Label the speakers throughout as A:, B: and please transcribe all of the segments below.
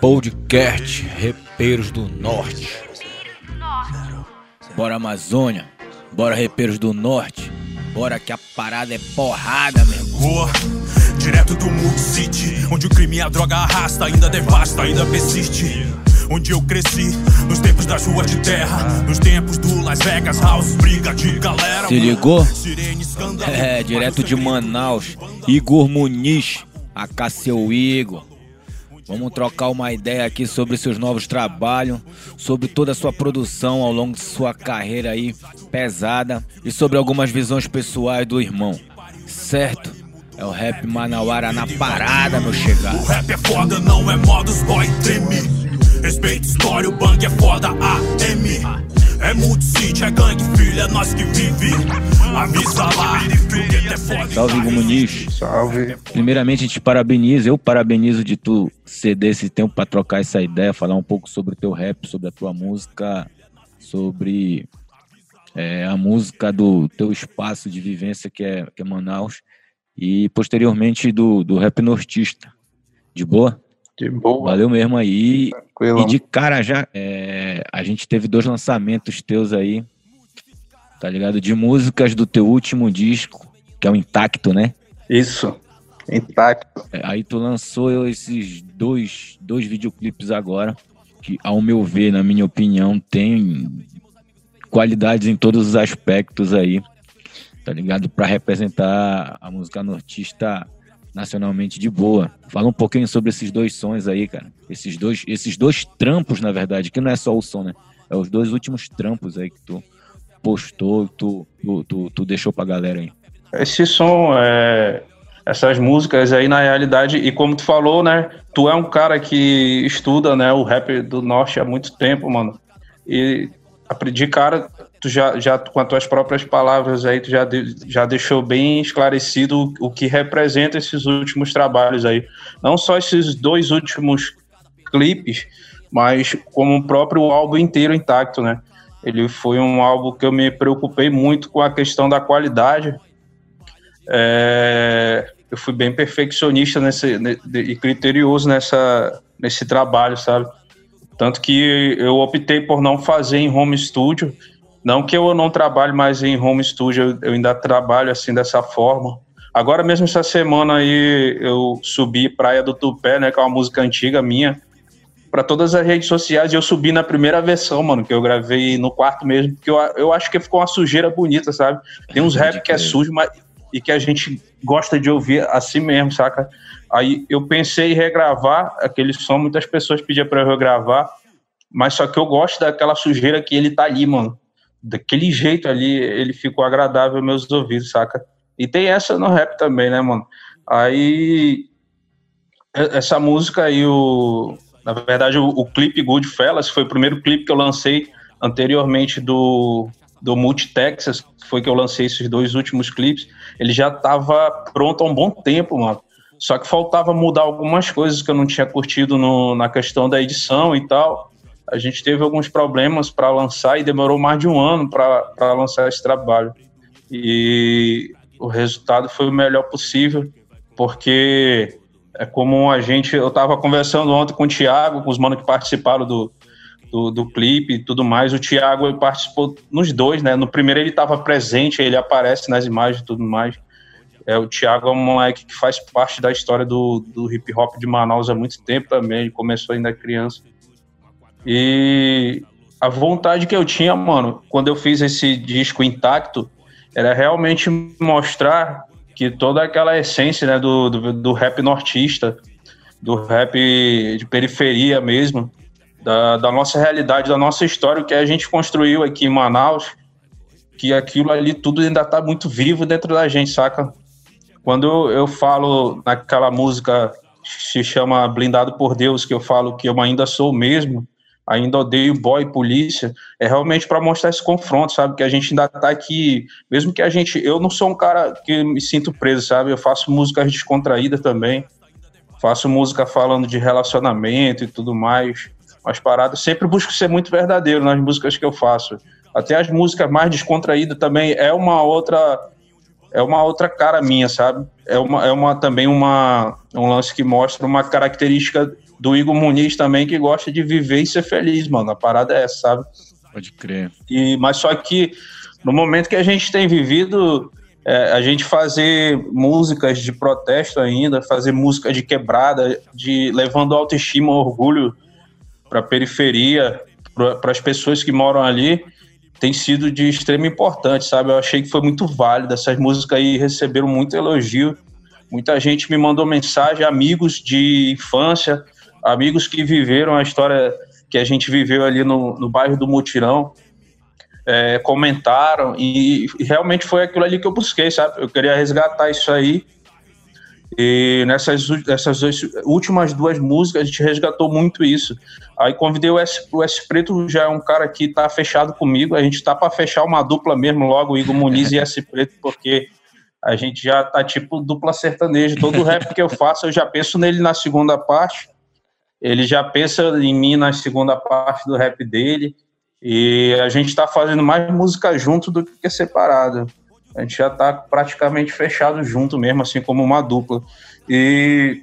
A: Podcast Repeiros do Norte. Bora Amazônia, bora Repeiros do Norte, bora que a parada é porrada, meu irmão.
B: Rua, direto do Mood City, onde o crime e a droga arrasta, ainda devasta, ainda persiste. Onde eu cresci, nos tempos das ruas de terra, nos tempos do Las Vegas House, briga de galera.
A: Se ligou? É, direto de Manaus, Igor Muniz, a seu Igor. Vamos trocar uma ideia aqui sobre seus novos trabalhos, sobre toda a sua produção ao longo de sua carreira aí pesada e sobre algumas visões pessoais do irmão. Certo? É o rap Manauara na parada, meu chegar.
B: O rap é foda, não é modus boy treme. Respeita história, o bang é foda, AM. É multicity, é gangue, filho, é nós que vive. Avisa lá, é foda.
A: Salve, Igor Muniz.
C: Salve.
A: Primeiramente, a gente parabeniza, eu parabenizo de tu ceder esse tempo para trocar essa ideia, falar um pouco sobre o teu rap, sobre a tua música, sobre é, a música do teu espaço de vivência que é, que é Manaus e posteriormente do, do rap nortista. De boa?
C: De boa.
A: Valeu mesmo aí.
C: Tranquilo.
A: E de cara já, é, a gente teve dois lançamentos teus aí, tá ligado? De músicas do teu último disco, que é o Intacto, né?
C: Isso. Intacto.
A: É, aí tu lançou esses dois, dois videoclipes agora, que ao meu ver, na minha opinião, tem qualidades em todos os aspectos aí, tá ligado? Para representar a música nortista nacionalmente de boa. Fala um pouquinho sobre esses dois sons aí, cara. Esses dois, esses dois trampos, na verdade, que não é só o som, né? É os dois últimos trampos aí que tu postou, tu, tu, tu, tu deixou pra galera aí.
C: Esse som, é, essas músicas aí, na realidade, e como tu falou, né? Tu é um cara que estuda, né, o rap do norte há muito tempo, mano. E de cara, tu já, já com as tuas próprias palavras aí, tu já, de, já deixou bem esclarecido o, o que representa esses últimos trabalhos aí. Não só esses dois últimos clipes, mas como o próprio álbum inteiro intacto, né? Ele foi um álbum que eu me preocupei muito com a questão da qualidade. É, eu fui bem perfeccionista nesse, e criterioso nessa, nesse trabalho, sabe? Tanto que eu optei por não fazer em home studio. Não que eu não trabalhe mais em home studio, eu ainda trabalho assim dessa forma. Agora mesmo essa semana aí eu subi Praia do Tupé, né, que é uma música antiga minha, para todas as redes sociais e eu subi na primeira versão, mano, que eu gravei no quarto mesmo, porque eu, eu acho que ficou uma sujeira bonita, sabe? Tem uns rap que é sujo, mas e que a gente gosta de ouvir assim mesmo, saca? Aí eu pensei em regravar aquele som, muitas pessoas pediam para eu regravar, mas só que eu gosto daquela sujeira que ele tá ali, mano. Daquele jeito ali, ele ficou agradável aos meus ouvidos, saca? E tem essa no rap também, né, mano? Aí essa música aí, o, na verdade, o, o clipe Goodfellas foi o primeiro clipe que eu lancei anteriormente do, do Multi Texas, foi que eu lancei esses dois últimos clipes. Ele já estava pronto há um bom tempo, mano. Só que faltava mudar algumas coisas que eu não tinha curtido no, na questão da edição e tal. A gente teve alguns problemas para lançar e demorou mais de um ano para lançar esse trabalho. E o resultado foi o melhor possível, porque é como a gente. Eu estava conversando ontem com o Thiago, com os manos que participaram do, do, do clipe e tudo mais. O Thiago participou nos dois, né? No primeiro ele estava presente, ele aparece nas imagens e tudo mais. É, o Thiago é um moleque que faz parte da história do, do hip hop de Manaus há muito tempo também. Ele começou ainda criança. E a vontade que eu tinha, mano, quando eu fiz esse disco intacto, era realmente mostrar que toda aquela essência né, do, do, do rap nortista, do rap de periferia mesmo, da, da nossa realidade, da nossa história, o que a gente construiu aqui em Manaus, que aquilo ali tudo ainda está muito vivo dentro da gente, saca? Quando eu falo naquela música se chama Blindado por Deus, que eu falo que eu ainda sou o mesmo, ainda odeio boy polícia, é realmente para mostrar esse confronto, sabe? Que a gente ainda tá aqui, mesmo que a gente. Eu não sou um cara que me sinto preso, sabe? Eu faço músicas descontraídas também, faço música falando de relacionamento e tudo mais, as paradas. Sempre busco ser muito verdadeiro nas músicas que eu faço. Até as músicas mais descontraídas também é uma outra é uma outra cara minha, sabe? É uma, é uma também uma, um lance que mostra uma característica do Igor Muniz também, que gosta de viver e ser feliz, mano. A parada é essa, sabe?
A: Pode crer.
C: E, mas só que no momento que a gente tem vivido, é, a gente fazer músicas de protesto ainda, fazer música de quebrada, de levando autoestima, orgulho para a periferia, para as pessoas que moram ali, tem sido de extrema importância, sabe? Eu achei que foi muito válido. Essas músicas aí receberam muito elogio. Muita gente me mandou mensagem, amigos de infância, amigos que viveram a história que a gente viveu ali no, no bairro do Mutirão, é, comentaram e, e, realmente foi aquilo ali que eu busquei, sabe? Eu queria resgatar isso aí. E nessas, nessas últimas duas músicas a gente resgatou muito isso. Aí convidei o S, o S Preto, já é um cara que tá fechado comigo. A gente tá para fechar uma dupla mesmo, logo Igor Muniz e S Preto, porque a gente já tá tipo dupla sertaneja. Todo rap que eu faço, eu já penso nele na segunda parte. Ele já pensa em mim na segunda parte do rap dele. E a gente está fazendo mais música junto do que separado. A gente já está praticamente fechado junto mesmo, assim como uma dupla. E,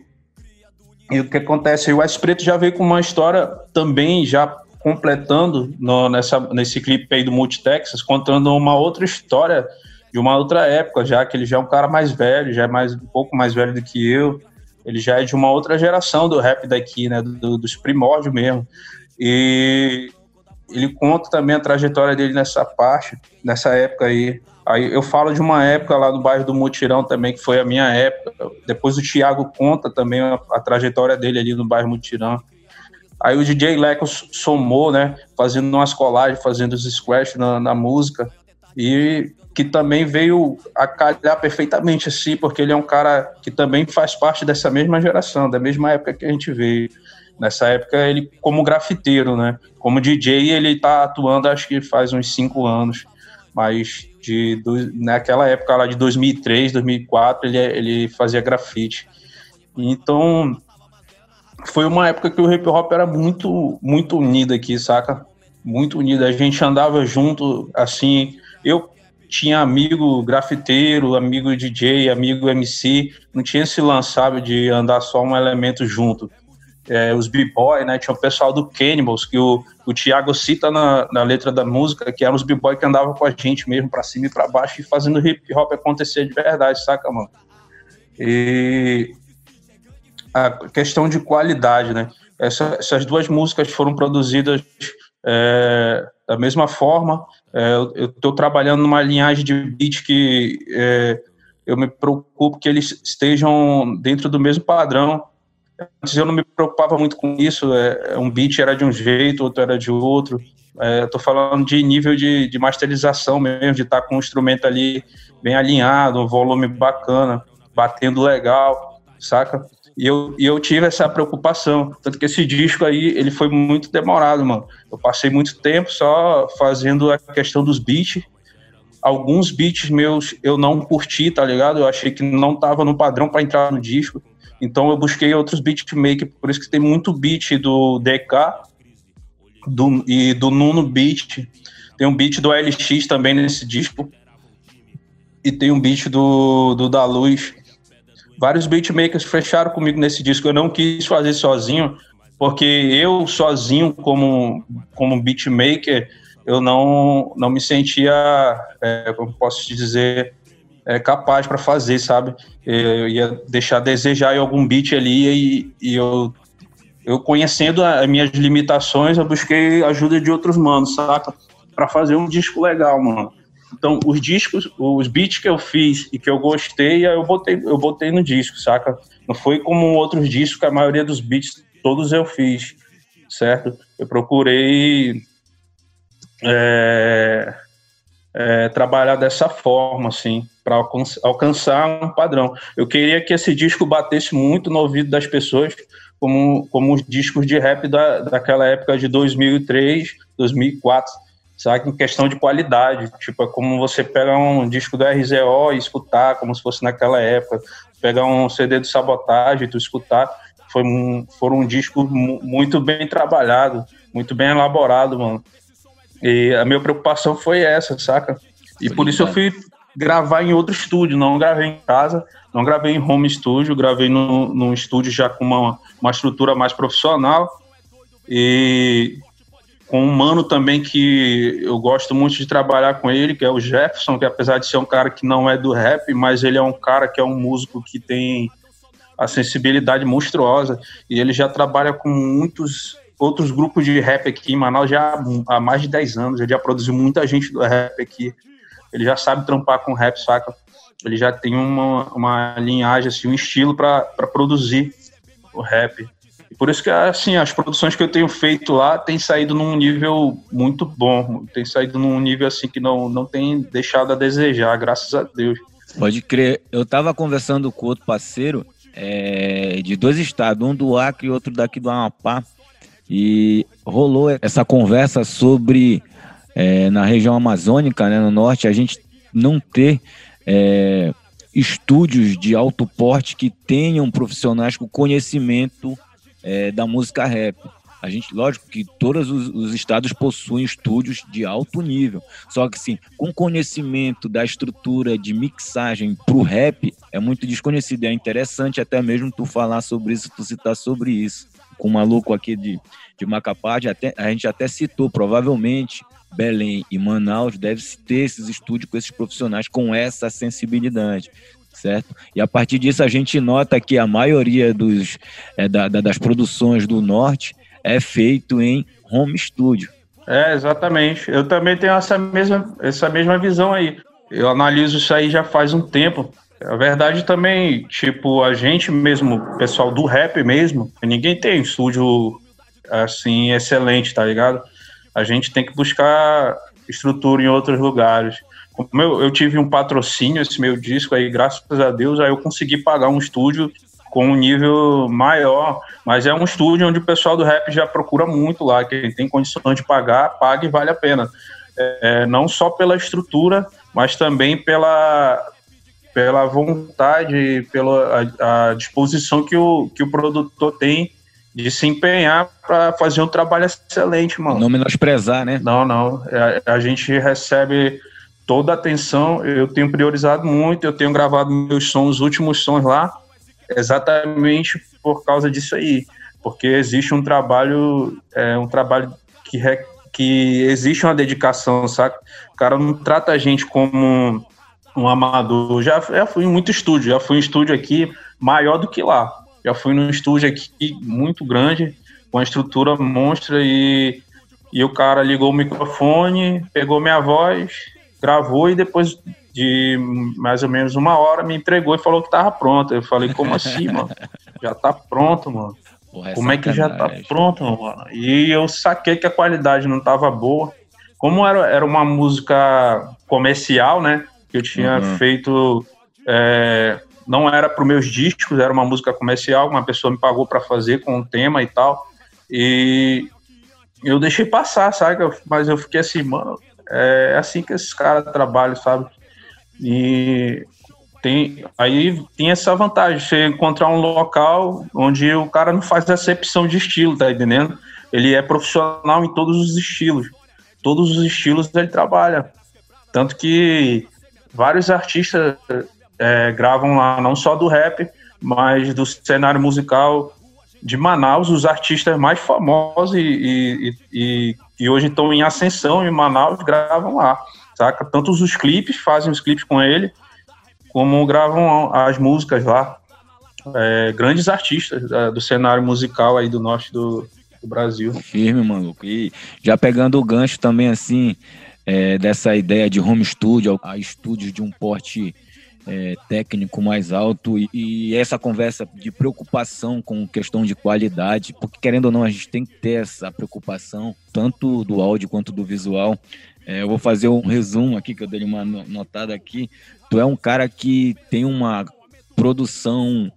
C: e o que acontece? O S Preto já veio com uma história também já completando no, nessa, nesse clipe aí do Multitexas, contando uma outra história de uma outra época, já que ele já é um cara mais velho, já é mais, um pouco mais velho do que eu. Ele já é de uma outra geração do rap daqui, né? Do, dos primórdios mesmo. E ele conta também a trajetória dele nessa parte, nessa época aí. Aí eu falo de uma época lá no bairro do Mutirão também, que foi a minha época. Depois o Thiago conta também a, a trajetória dele ali no bairro Mutirão. Aí o DJ Leco somou, né? Fazendo umas colagens, fazendo os squash na, na música. E que também veio a calhar perfeitamente assim, porque ele é um cara que também faz parte dessa mesma geração, da mesma época que a gente veio. Nessa época, ele, como grafiteiro, né? Como DJ, ele tá atuando, acho que faz uns cinco anos. Mas de, do, naquela época lá de 2003, 2004, ele, ele fazia grafite. Então, foi uma época que o hip hop era muito, muito unido aqui, saca? Muito unido. A gente andava junto, assim. Eu tinha amigo grafiteiro, amigo DJ, amigo MC. Não tinha esse lance, de andar só um elemento junto é, os b-boy, né? Tinha o pessoal do Cannibals, que o, o Thiago cita na, na letra da música, que eram os b-boy que andavam com a gente mesmo, para cima e para baixo, e fazendo hip hop acontecer de verdade, saca, mano? E a questão de qualidade, né? Essa, essas duas músicas foram produzidas é, da mesma forma. É, eu estou trabalhando numa linhagem de beat que é, eu me preocupo que eles estejam dentro do mesmo padrão Antes eu não me preocupava muito com isso, é, um beat era de um jeito, outro era de outro. É, Estou falando de nível de, de masterização mesmo, de estar tá com o instrumento ali bem alinhado, um volume bacana, batendo legal, saca? E eu, e eu tive essa preocupação. Tanto que esse disco aí, ele foi muito demorado, mano. Eu passei muito tempo só fazendo a questão dos beats. Alguns beats meus eu não curti, tá ligado? Eu achei que não tava no padrão para entrar no disco. Então eu busquei outros beatmakers, por isso que tem muito beat do DK do, e do Nuno Beat. Tem um beat do LX também nesse disco. E tem um beat do, do Da Luz. Vários beatmakers fecharam comigo nesse disco. Eu não quis fazer sozinho, porque eu sozinho, como, como beatmaker, eu não, não me sentia, é, como posso te dizer, é, capaz para fazer, sabe? Eu ia deixar desejar em algum beat ali e, e eu, eu conhecendo as minhas limitações, eu busquei ajuda de outros manos, saca? Para fazer um disco legal, mano. Então, os discos, os beats que eu fiz e que eu gostei, eu botei, eu botei no disco, saca? Não foi como outros discos que a maioria dos beats todos eu fiz, certo? Eu procurei é, é, trabalhar dessa forma, assim, para alcançar um padrão. Eu queria que esse disco batesse muito no ouvido das pessoas, como, como os discos de rap da, daquela época de 2003, 2004, sabe? Em questão de qualidade. Tipo, é como você pegar um disco do RZO e escutar, como se fosse naquela época. Pegar um CD do Sabotagem e tu escutar. Foi um, foram um disco muito bem trabalhado, muito bem elaborado, mano. E a minha preocupação foi essa, saca? E foi por isso eu fui gravar em outro estúdio, não gravei em casa, não gravei em home studio, gravei num, num estúdio já com uma, uma estrutura mais profissional e com um mano também que eu gosto muito de trabalhar com ele, que é o Jefferson, que apesar de ser um cara que não é do rap, mas ele é um cara que é um músico que tem a sensibilidade monstruosa e ele já trabalha com muitos outros grupos de rap aqui em Manaus já há mais de 10 anos, ele já produziu muita gente do rap aqui, ele já sabe trampar com rap, saca? Ele já tem uma, uma linhagem, assim, um estilo para produzir o rap. Por isso que, assim, as produções que eu tenho feito lá têm saído num nível muito bom. Tem saído num nível, assim, que não, não tem deixado a desejar, graças a Deus.
A: Pode crer. Eu tava conversando com outro parceiro é, de dois estados, um do Acre e outro daqui do Amapá. E rolou essa conversa sobre, é, na região amazônica, né, no norte, a gente não ter é, estúdios de alto porte que tenham profissionais com conhecimento é, da música rap. A gente, lógico que todos os, os, estados possuem estúdios de alto nível. Só que, sim, com conhecimento da estrutura de mixagem para o rap, é muito desconhecido. É interessante até mesmo tu falar sobre isso, tu citar sobre isso. Com o maluco aqui de, de Macapá, até, a gente até citou, provavelmente, Belém e Manaus deve ter esses estúdios com esses profissionais com essa sensibilidade certo? E a partir disso a gente nota que a maioria dos, é, da, da, das produções do norte é feito em home studio.
C: É, exatamente. Eu também tenho essa mesma, essa mesma visão aí. Eu analiso isso aí já faz um tempo. A verdade também, tipo, a gente mesmo, pessoal do rap mesmo, ninguém tem estúdio assim excelente, tá ligado? A gente tem que buscar estrutura em outros lugares. Como eu, eu tive um patrocínio esse meu disco aí, graças a Deus, aí eu consegui pagar um estúdio com um nível maior, mas é um estúdio onde o pessoal do rap já procura muito lá, quem tem condições de pagar, paga e vale a pena. É, não só pela estrutura, mas também pela, pela vontade, pela a, a disposição que o, que o produtor tem de se empenhar para fazer um trabalho excelente, mano.
A: Não menosprezar, né?
C: Não, não. A, a gente recebe toda a atenção, eu tenho priorizado muito, eu tenho gravado meus sons, os últimos sons lá, exatamente por causa disso aí, porque existe um trabalho, é, um trabalho que, re, que existe uma dedicação, saca? O cara não trata a gente como um amador. Já, já fui em muito estúdio, já fui em estúdio aqui maior do que lá. Já fui num estúdio aqui muito grande, com uma estrutura monstra e, e o cara ligou o microfone, pegou minha voz, gravou e depois de mais ou menos uma hora me entregou e falou que tava pronto. Eu falei, como assim, mano? Já tá pronto, mano. Porra, é como é que já tá pronto, mano? E eu saquei que a qualidade não tava boa. Como era, era uma música comercial, né? Que eu tinha uhum. feito. É, não era para os meus discos, era uma música comercial. Uma pessoa me pagou para fazer com um tema e tal. E eu deixei passar, sabe? Mas eu fiquei assim, mano, é assim que esses caras trabalham, sabe? E tem, aí tem essa vantagem, você encontrar um local onde o cara não faz acepção de estilo, tá entendendo? Ele é profissional em todos os estilos. Todos os estilos ele trabalha. Tanto que vários artistas é, gravam lá, não só do rap, mas do cenário musical de Manaus, os artistas mais famosos e, e, e, e hoje estão em ascensão em Manaus, gravam lá, saca? Tanto os clipes, fazem os clipes com ele, como gravam as músicas lá. É, grandes artistas é, do cenário musical aí do norte do, do, Brasil.
A: Firme, maluco. E já pegando o gancho também, assim, é, dessa ideia de home studio, a estúdios de um porte é, técnico mais alto e, e, essa conversa de preocupação com questão de qualidade, porque querendo ou não, a gente tem que ter essa preocupação, tanto do áudio quanto do visual. É, eu vou fazer um resumo aqui, que eu dei uma notada aqui. Tu é um cara que tem uma produção,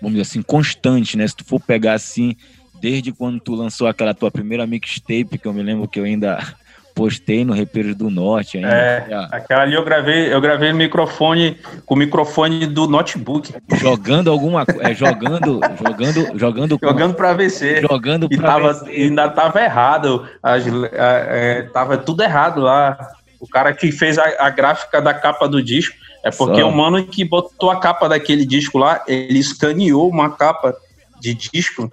A: vamos dizer assim, constante, né? Se tu for pegar assim, desde quando tu lançou aquela tua primeira mixtape, que eu me lembro que eu ainda postei no Repeiros do Norte ainda.
C: É, aquela ali eu gravei, eu gravei no microfone, com o microfone do notebook.
A: Jogando alguma coisa, é, jogando, jogando, jogando.
C: Jogando para VC.
A: Jogando
C: para VC. Ainda tava errado, as, é, tava tudo errado lá. O cara que fez a, a gráfica da capa do disco. É porque Só. o mano que botou a capa daquele disco lá, ele escaneou uma capa de disco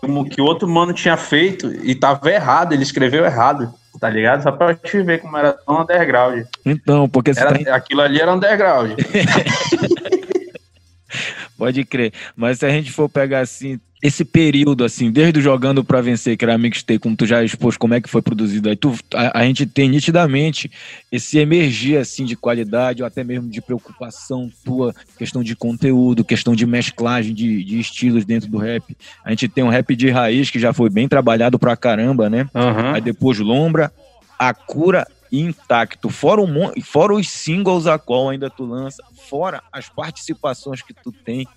C: como que outro mano tinha feito e tava errado, ele escreveu errado, tá ligado? Só pra te ver como era tão underground.
A: Então, porque
C: era, tá... aquilo ali era underground.
A: Pode crer. Mas se a gente for pegar assim, esse período, assim, desde o Jogando para Vencer, que era a mixtape, como tu já expôs como é que foi produzido, aí tu, a, a, gente tem nitidamente esse emergir, assim, de qualidade, ou até mesmo de preocupação tua, questão de conteúdo, questão de mesclagem de, de estilos dentro do rap. A gente tem um rap de raiz que já foi bem trabalhado pra caramba, né? Uhum. Aí depois Lombra, A Cura intacto, fora, um, fora os singles a qual ainda tu lança, fora as participações que tu tem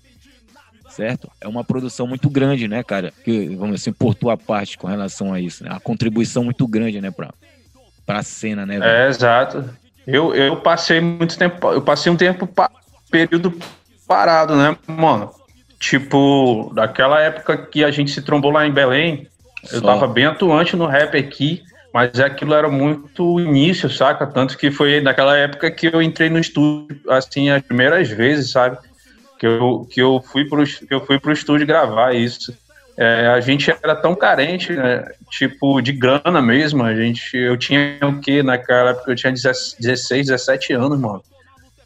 A: certo? É uma produção muito grande, né, cara? Que, vamos assim, por tua parte com relação a isso, né? A contribuição muito grande, né, pra, pra cena, né?
C: Velho? É, exato. Eu, eu passei muito tempo, eu passei um tempo, período parado, né, mano? Tipo, daquela época que a gente se trombou lá em Belém, Só. eu tava bem atuante no rap aqui, mas aquilo era muito início, saca? Tanto que foi naquela época que eu entrei no estúdio, assim, as primeiras vezes, sabe? Que eu, que eu fui para que eu fui pro estúdio gravar isso. É, a gente era tão carente, né? tipo, de grana mesmo. A gente, eu tinha o que naquela época? Eu tinha 16, 17 anos, mano.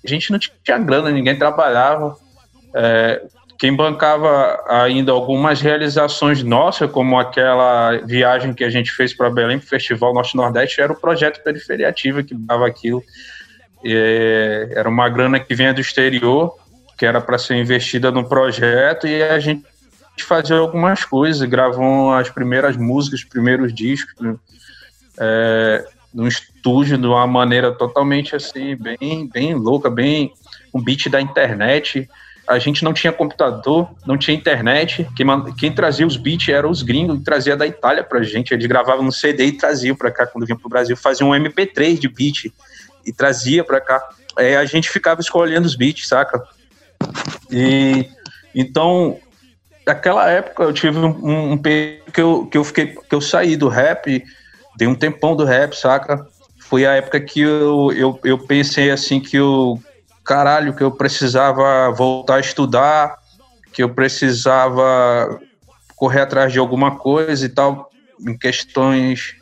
C: A gente não tinha grana, ninguém trabalhava. É, quem bancava ainda algumas realizações nossas, como aquela viagem que a gente fez para Belém, pro Festival Norte-Nordeste, era o projeto Periferia Ativa que dava aquilo. E, era uma grana que vinha do exterior que era para ser investida no projeto e a gente fazia algumas coisas, gravou as primeiras músicas, os primeiros discos, é, no estúdio de uma maneira totalmente assim, bem, bem louca, bem um beat da internet. A gente não tinha computador, não tinha internet. Quem, quem trazia os beats eram os gringos, que trazia da Itália pra gente. Eles gravavam no CD e traziam pra cá quando vinham pro Brasil. Faziam um MP3 de beat e trazia pra cá. É, a gente ficava escolhendo os beats, saca? E então, naquela época eu tive um, um período que eu, que eu fiquei, que eu saí do rap, dei um tempão do rap, saca? Foi a época que eu, eu, eu pensei assim que eu, caralho, que eu precisava voltar a estudar, que eu precisava correr atrás de alguma coisa e tal, em questões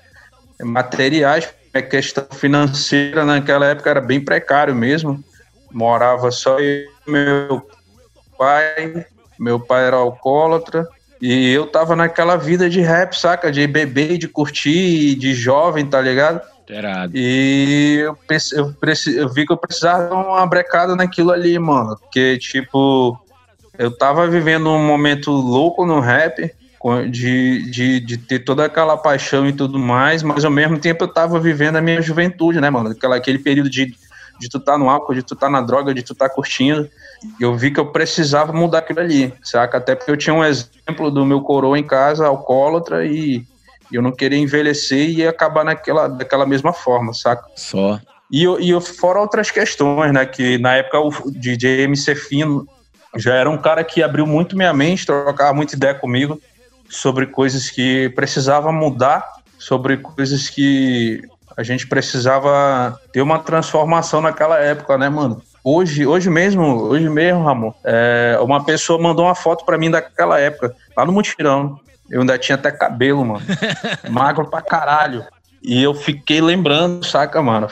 C: materiais, a questão financeira naquela época era bem precário mesmo. Morava só eu meu pai, meu pai era alcoólatra, e eu tava naquela vida de rap, saca? De beber, de curtir, de jovem, tá ligado?
A: Terado.
C: E eu, eu, eu vi que eu precisava dar uma brecada naquilo ali, mano. Porque, tipo, eu tava vivendo um momento louco no rap, de, de, de ter toda aquela paixão e tudo mais, mas ao mesmo tempo eu tava vivendo a minha juventude, né, mano? Aquela, aquele período de de tu estar tá no álcool, de tu estar tá na droga, de tu estar tá curtindo. Eu vi que eu precisava mudar aquilo ali, saca? Até porque eu tinha um exemplo do meu coroa em casa, alcoólatra, e eu não queria envelhecer e acabar naquela, daquela mesma forma, saca?
A: Só.
C: E, e fora outras questões, né? Que na época o DJ MC Fino já era um cara que abriu muito minha mente, trocava muita ideia comigo sobre coisas que precisava mudar, sobre coisas que a gente precisava ter uma transformação naquela época, né, mano? Hoje, hoje mesmo, hoje mesmo, Ramon, é, uma pessoa mandou uma foto para mim daquela época, lá no mutirão. Eu ainda tinha até cabelo, mano. Magro pra caralho. E eu fiquei lembrando, saca, mano?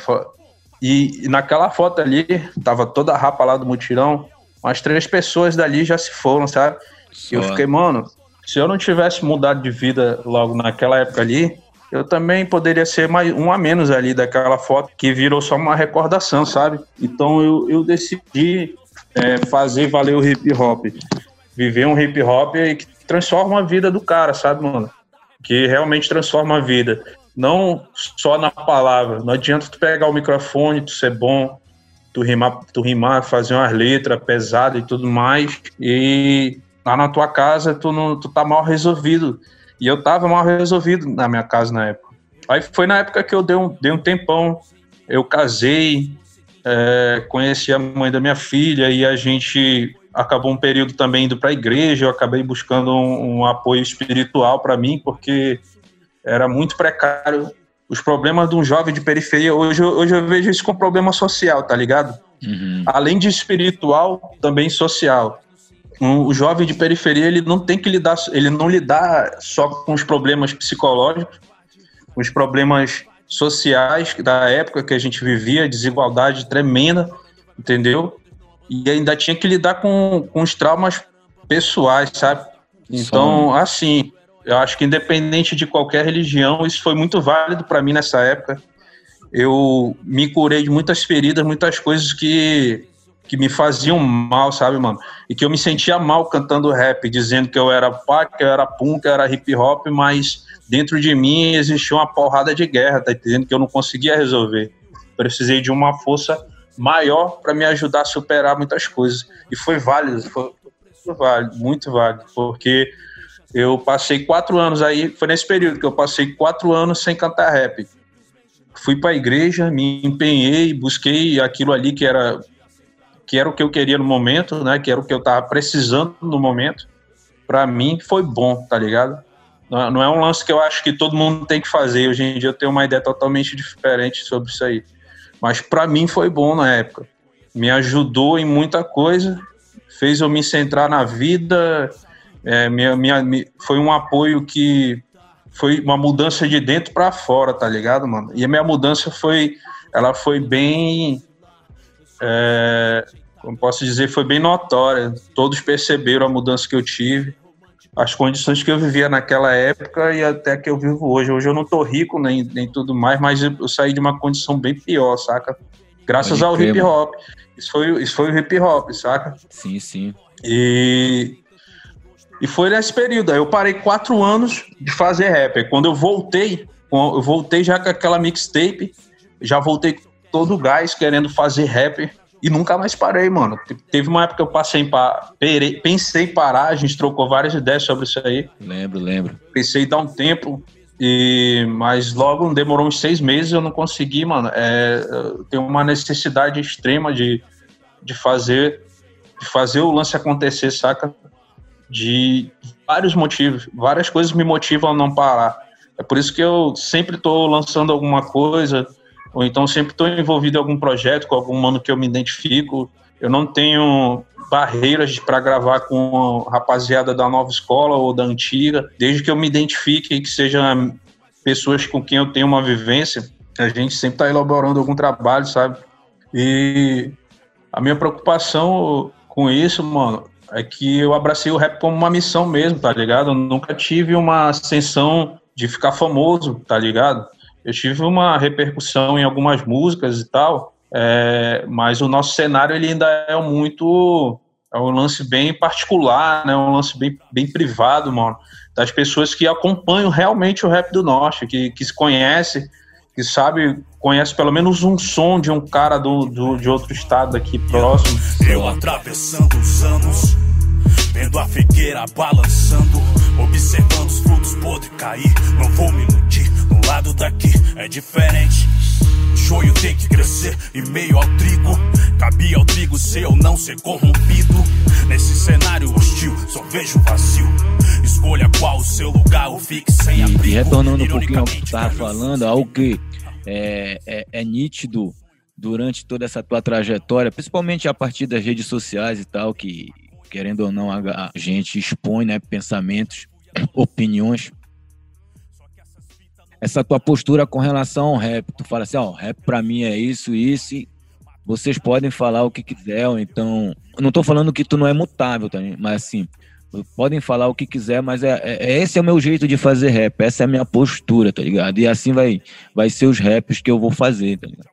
C: E, e naquela foto ali, tava toda a rapa lá do mutirão, umas três pessoas dali já se foram, sabe? E eu fiquei, mano, se eu não tivesse mudado de vida logo naquela época ali, eu também poderia ser mais um a menos ali daquela foto que virou só uma recordação, sabe? Então eu, eu decidi é, fazer valer o hip hop, viver um hip hop que transforma a vida do cara, sabe, mano? Que realmente transforma a vida. Não só na palavra. Não adianta tu pegar o microfone, tu ser bom, tu rimar, tu rimar fazer umas letras pesadas e tudo mais, e lá na tua casa tu, não, tu tá mal resolvido e eu tava mal resolvido na minha casa na época. Aí foi na época que eu dei um, dei um tempão, eu casei, é, conheci a mãe da minha filha e a gente acabou um período também indo para a igreja. Eu acabei buscando um, um apoio espiritual para mim, porque era muito precário os problemas de um jovem de periferia, hoje, hoje eu vejo isso como problema social, tá ligado? Uhum. Além de espiritual, também social. Um, o jovem de periferia, ele não tem que lidar, ele não lidar só com os problemas psicológicos, com os problemas sociais da época que a gente vivia, desigualdade tremenda, entendeu? E ainda tinha que lidar com, com os traumas pessoais, sabe? Então, assim, eu acho que independente de qualquer religião, isso foi muito válido para mim nessa época. Eu me curei de muitas feridas, muitas coisas que, que me faziam mal, sabe, mano? E que eu me sentia mal cantando rap, dizendo que eu era pá, que eu era punk, que eu era hip hop, mas dentro de mim existia uma porrada de guerra, tá entendendo? Que eu não conseguia resolver. Precisei de uma força maior para me ajudar a superar muitas coisas. E foi válido, foi muito válido, muito válido, porque eu passei quatro anos aí, foi nesse período que eu passei quatro anos sem cantar rap. Fui para a igreja, me empenhei, busquei aquilo ali que era que era o que eu queria no momento, né? Que era o que eu tava precisando no momento. Para mim foi bom, tá ligado? Não é um lance que eu acho que todo mundo tem que fazer. Hoje em dia eu tenho uma ideia totalmente diferente sobre isso aí. Mas para mim foi bom na época. Me ajudou em muita coisa, fez eu me centrar na vida. É, minha, minha, foi um apoio que foi uma mudança de dentro para fora, tá ligado, mano? E a minha mudança foi, ela foi bem, é, como posso dizer, foi bem notória. Todos perceberam a mudança que eu tive as condições que eu vivia naquela época e até que eu vivo hoje. Hoje eu não tô rico nem, nem tudo mais, mas eu saí de uma condição bem pior, saca? Graças ao hip hop. Isso foi, isso foi o hip hop, saca?
A: Sim, sim.
C: E, e foi nesse período. Aí eu parei quatro anos de fazer rap. Quando eu voltei, eu voltei já com aquela mixtape, já voltei todo o gás querendo fazer rap e nunca mais parei, mano. Teve uma época que eu passei em pa... pensei em parar, a gente trocou várias ideias sobre isso aí.
A: Lembro, lembro.
C: Pensei em dar um tempo, e... mas logo demorou uns seis meses eu não consegui, mano. É... Tenho uma necessidade extrema de, de fazer de fazer o lance acontecer, saca? De vários motivos, várias coisas me motivam a não parar. É por isso que eu sempre estou lançando alguma coisa, ou então sempre estou envolvido em algum projeto com algum mano que eu me identifico. Eu não tenho barreiras para gravar com rapaziada da nova escola ou da antiga, desde que eu me identifique e que sejam pessoas com quem eu tenho uma vivência. A gente sempre está elaborando algum trabalho, sabe? E a minha preocupação com isso, mano, é que eu abracei o rap como uma missão mesmo, tá ligado? Eu nunca tive uma ascensão de ficar famoso, tá ligado? Eu tive uma repercussão em algumas músicas e tal, é, mas o nosso cenário ele ainda é muito é um lance bem particular, né? Um lance bem, bem privado, mano, das pessoas que acompanham realmente o rap do norte, que, que se conhece, que sabe, conhece pelo menos um som de um cara do, do de outro estado aqui próximo.
B: Eu atravessando os anos, vendo a figueira balançando, observando os frutos podres cair, não vou me lado daqui é diferente. O joio tem que crescer e meio ao trigo. Cabia ao trigo se eu não ser corrompido. Nesse cenário hostil, só vejo vazio. Escolha qual o seu lugar, ou fique sem abrigo.
A: E retornando um pouquinho ao que tu tava falando, algo que é, é, é nítido durante toda essa tua trajetória, principalmente a partir das redes sociais e tal, que querendo ou não a gente expõe né, pensamentos, opiniões essa tua postura com relação ao rap. Tu fala assim, ó, rap pra mim é isso, isso, e vocês podem falar o que quiser, ou então. Não tô falando que tu não é mutável, tá? Mas assim, podem falar o que quiser, mas é, é, é, esse é o meu jeito de fazer rap, essa é a minha postura, tá ligado? E assim vai, vai ser os raps que eu vou fazer, tá ligado?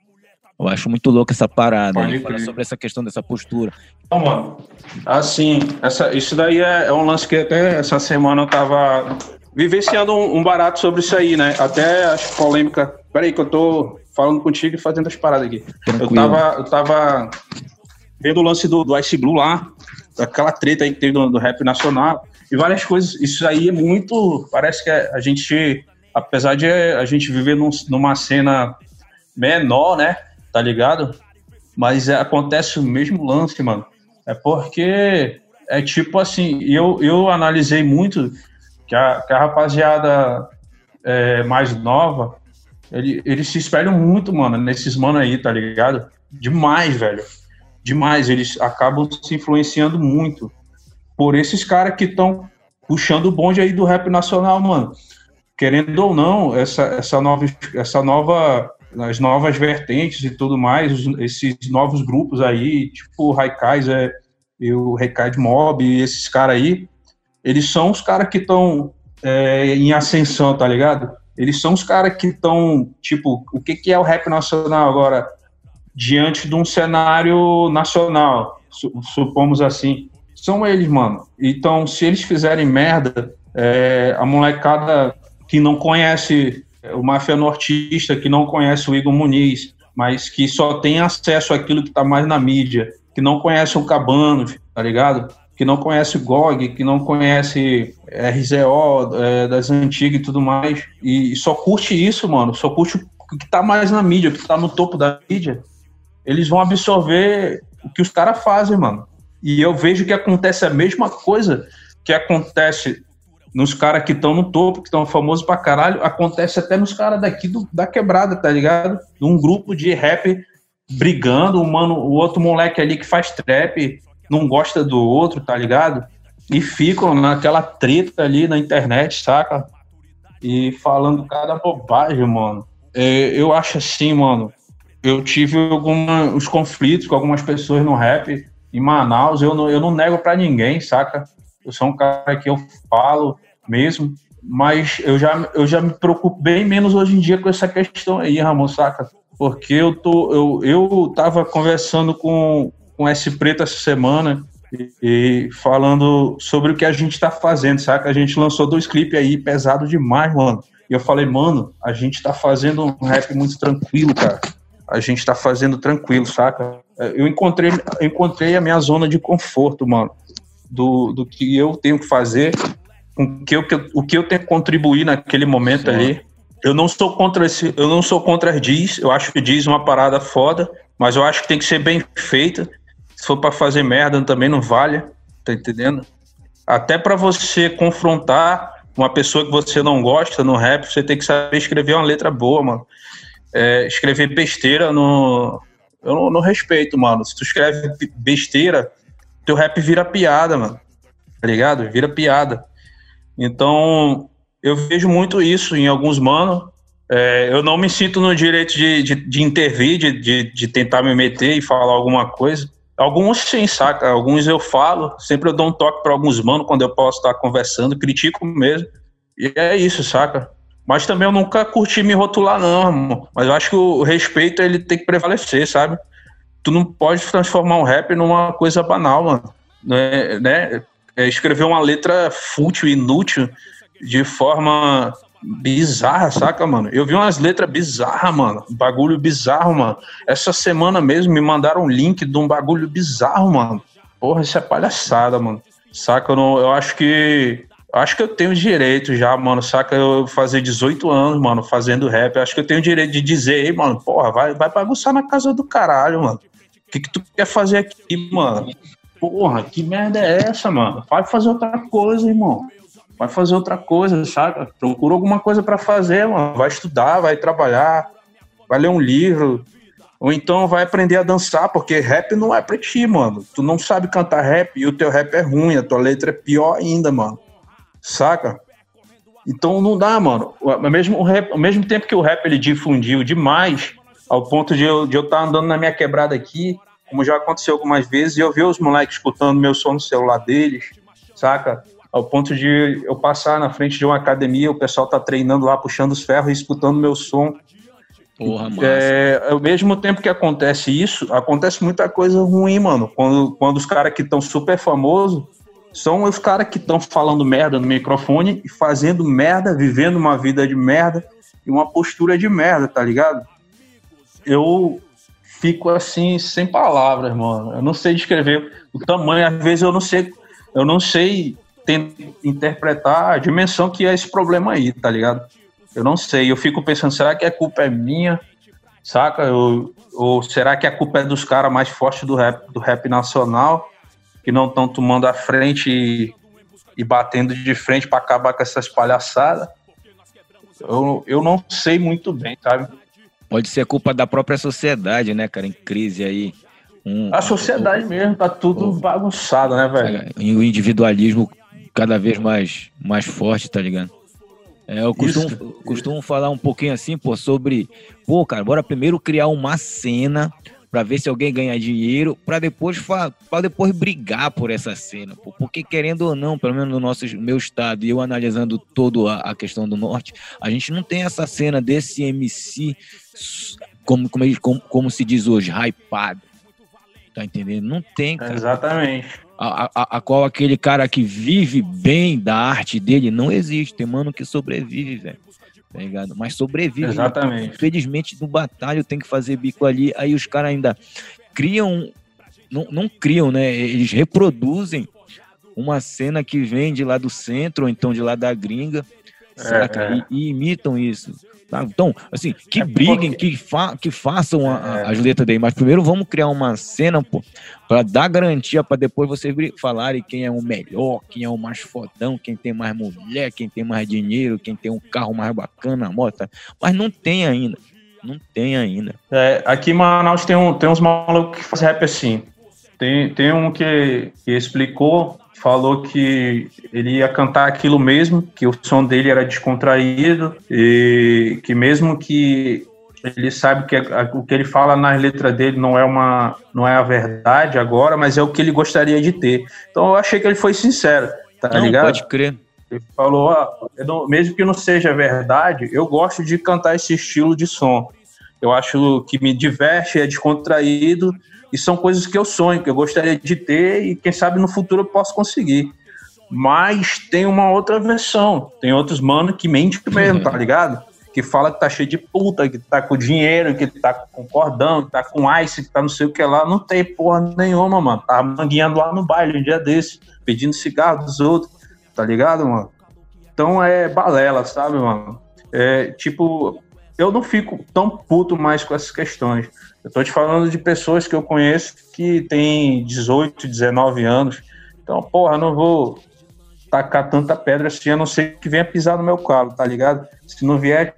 A: Eu acho muito louco essa parada, né? Falar sobre essa questão dessa postura.
C: Então, mano, assim, essa, isso daí é, é um lance que até essa semana eu tava vivenciando um, um, barato sobre isso aí, né? Até acho polêmica. Peraí, que eu tô falando contigo e fazendo as paradas aqui. Eu tava, eu tava vendo o lance do, do Ice Blue lá, aquela treta aí que teve do, do rap nacional, e várias coisas. Isso aí é muito. Parece que a gente, apesar de a gente viver num, numa cena menor, né? Tá ligado? Mas é, acontece o mesmo lance, mano. É porque é tipo assim, eu, eu analisei muito que a, que a rapaziada é, mais nova, Ele, eles se espelham muito, mano, nesses mano aí, tá ligado? Demais, velho. Demais. Eles acabam se influenciando muito por esses caras que estão puxando o bonde aí do rap nacional, mano. Querendo ou não, essa, essa nova, essa nova, as novas vertentes e tudo mais, esses novos grupos aí, tipo o Raikaiser e o Recaid Mob esses caras aí, eles são os caras que estão é, em ascensão, tá ligado? Eles são os caras que estão, tipo, o que, que é o rap nacional agora? Diante de um cenário nacional, supomos assim. São eles, mano. Então, se eles fizerem merda, é, a molecada que não conhece o Máfia Nortista, que não conhece o Igor Muniz, mas que só tem acesso àquilo que tá mais na mídia, que não conhece o Cabano, tá ligado? Que não conhece GOG, que não conhece RZO é, das antigas e tudo mais, e, só curte isso, mano, só curte o que tá mais na mídia, o que tá no topo da mídia, eles vão absorver o que os caras fazem, mano. E eu vejo que acontece a mesma coisa que acontece nos caras que estão no topo, que estão famosos pra caralho, acontece até nos caras daqui do, da quebrada, tá ligado? Um grupo de rap brigando, mano, o outro moleque ali que faz trap não gosta do outro, tá ligado? E ficam naquela treta ali na internet, saca? E falando cada bobagem, mano. É, eu acho assim, mano. Eu tive alguns conflitos com algumas pessoas no rap em Manaus. Eu não, eu não nego para ninguém, saca? Eu sou um cara que eu falo mesmo. Mas eu já, eu já me preocupo bem menos hoje em dia com essa questão aí, Ramon, saca? porque eu tô eu, eu tava conversando com com esse preto essa semana e, e falando sobre o que a gente tá fazendo, saca? A gente lançou dois clipes aí pesado demais, mano. E eu falei, mano, a gente tá fazendo um rap muito tranquilo, cara. A gente tá fazendo tranquilo, saca? Eu encontrei, eu encontrei a minha zona de conforto, mano, do, do que eu tenho que fazer, com que eu, o que eu tenho que contribuir naquele momento Sim. ali eu não sou contra esse, eu não sou contra as diz, eu acho que diz uma parada foda, mas eu acho que tem que ser bem feita. Se for para fazer merda também não vale, tá entendendo? Até para você confrontar uma pessoa que você não gosta no rap, você tem que saber escrever uma letra boa, mano. É, escrever besteira no eu não, não, respeito, mano. Se tu escreve besteira, teu rap vira piada, mano. Tá ligado? Vira piada. Então, eu vejo muito isso em alguns manos. É, eu não me sinto no direito de, de, de intervir, de, de, de, tentar me meter e falar alguma coisa. Alguns sim, saca? Alguns eu falo, sempre eu dou um toque para alguns manos quando eu posso estar conversando, critico mesmo. E é isso, saca? Mas também eu nunca curti me rotular, não, amor. Mas eu acho que o respeito ele tem que prevalecer, sabe? Tu não pode transformar um rap numa coisa banal, mano. Né? né? É escrever uma letra fútil, inútil, de forma bizarra, saca, mano? Eu vi umas letras bizarras, mano. Bagulho bizarro, mano. Essa semana mesmo me mandaram um link de um bagulho bizarro, mano. Porra, isso é palhaçada, mano. Saca? Eu, não, eu acho que. Acho que eu tenho direito já, mano. Saca? Eu fazer 18 anos, mano, fazendo rap. Acho que eu tenho direito de dizer, ei, mano, porra, vai, vai bagunçar na casa do caralho, mano. O que, que tu quer fazer aqui, mano? Porra, que merda é essa, mano? Vai fazer outra coisa, irmão vai fazer outra coisa, sabe? Procura alguma coisa para fazer, mano. Vai estudar, vai trabalhar, vai ler um livro, ou então vai aprender a dançar, porque rap não é pra ti, mano. Tu não sabe cantar rap e o teu rap é ruim, a tua letra é pior ainda, mano. Saca? Então não dá, mano. Ao mesmo, rap, ao mesmo tempo que o rap ele difundiu demais, ao ponto de eu estar de eu tá andando na minha quebrada aqui, como já aconteceu algumas vezes, e eu ver os moleques escutando meu som no celular deles, saca? Ao ponto de eu passar na frente de uma academia, o pessoal tá treinando lá, puxando os ferros e escutando meu som. Porra, massa. É, ao mesmo tempo que acontece isso, acontece muita coisa ruim, mano. Quando, quando os caras que estão super famosos são os caras que estão falando merda no microfone e fazendo merda, vivendo uma vida de merda e uma postura de merda, tá ligado? Eu fico assim, sem palavras, mano. Eu não sei descrever o tamanho, às vezes eu não sei, eu não sei interpretar a dimensão que é esse problema aí, tá ligado? Eu não sei, eu fico pensando, será que a culpa é minha, saca? Eu, ou será que a culpa é dos caras mais fortes do rap, do rap nacional, que não estão tomando a frente e, e batendo de frente para acabar com essas palhaçadas? Eu, eu não sei muito bem, sabe?
A: Pode ser culpa da própria sociedade, né, cara, em crise aí.
C: Um, a sociedade mesmo tá tudo bagunçado, né, velho?
A: E o individualismo cada vez mais, mais forte, tá ligado? É, eu costumo, costumo falar um pouquinho assim, pô, sobre, pô, cara, bora primeiro criar uma cena para ver se alguém ganha dinheiro, para depois para depois brigar por essa cena, pô. porque querendo ou não, pelo menos no nosso meu estado e eu analisando toda a, a, questão do norte, a gente não tem essa cena desse MC como como, como, como se diz hoje, hypado. Tá entendendo? Não tem, cara.
C: Exatamente.
A: A, a, a, qual aquele cara que vive bem da arte dele não existe. Tem mano que sobrevive, velho. Tá ligado? Mas sobrevive.
C: Exatamente.
A: Infelizmente, no batalho tem que fazer bico ali. Aí os caras ainda criam. Não, não criam, né? Eles reproduzem uma cena que vem de lá do centro, ou então de lá da gringa, é, é. E, e, imitam isso. Tá? Então, assim, que é briguem, que, fa que façam a, é. as letras daí, mas primeiro vamos criar uma cena, pô, para dar garantia para depois vocês falarem quem é o melhor, quem é o mais fodão, quem tem mais mulher, quem tem mais dinheiro, quem tem um carro mais bacana, a moto. Tá? Mas não tem ainda. Não tem ainda.
C: É, aqui em Manaus tem, um, tem uns malucos que fazem rap assim. Tem, tem um que, que explicou falou que ele ia cantar aquilo mesmo, que o som dele era descontraído e que mesmo que ele sabe que o que ele fala nas letras dele não é uma não é a verdade agora, mas é o que ele gostaria de ter. Então eu achei que ele foi sincero, tá não, ligado?
A: Pode crer.
C: Ele falou, ah, não, mesmo que não seja verdade, eu gosto de cantar esse estilo de som. Eu acho que me diverte, é descontraído e são coisas que eu sonho, que eu gostaria de ter e quem sabe no futuro eu posso conseguir. Mas tem uma outra versão. Tem outros mano que mente mesmo, tá ligado? Que fala que tá cheio de puta, que tá com dinheiro, que tá com cordão, que tá com ice, que tá não sei o que lá. Não tem porra nenhuma, mano. Tá mangueando lá no baile um dia desse, pedindo cigarro dos outros, tá ligado, mano? Então é balela, sabe, mano? É tipo, eu não fico tão puto mais com essas questões. Eu tô te falando de pessoas que eu conheço que têm 18, 19 anos. Então, porra, não vou tacar tanta pedra assim, a não ser que venha pisar no meu calo, tá ligado? Se não vier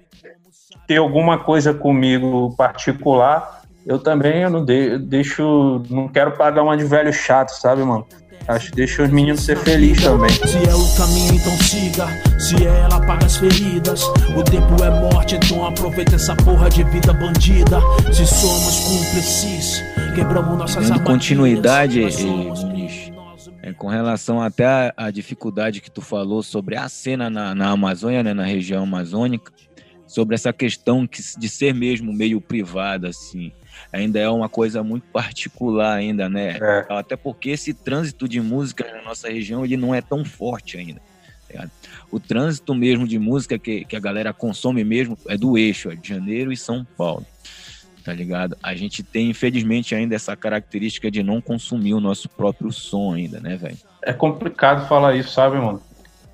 C: ter alguma coisa comigo particular, eu também eu não de, deixo, não quero pagar uma de velho chato, sabe, mano? Acho que deixa os meninos ser felizes também.
B: Se é o caminho, então siga. Se é ela, paga as feridas. O tempo é morte, então aproveita essa porra de vida bandida. Se somos cúmplices, quebramos nossas
A: Dando continuidade, Muniz, é, com relação até à dificuldade que tu falou sobre a cena na, na Amazônia, né, na região amazônica, sobre essa questão que, de ser mesmo meio privada, assim ainda é uma coisa muito particular ainda, né? É. Até porque esse trânsito de música na nossa região ele não é tão forte ainda. Tá o trânsito mesmo de música que, que a galera consome mesmo é do eixo, é de Janeiro e São Paulo. Tá ligado? A gente tem, infelizmente, ainda essa característica de não consumir o nosso próprio som ainda, né, velho?
C: É complicado falar isso, sabe, mano?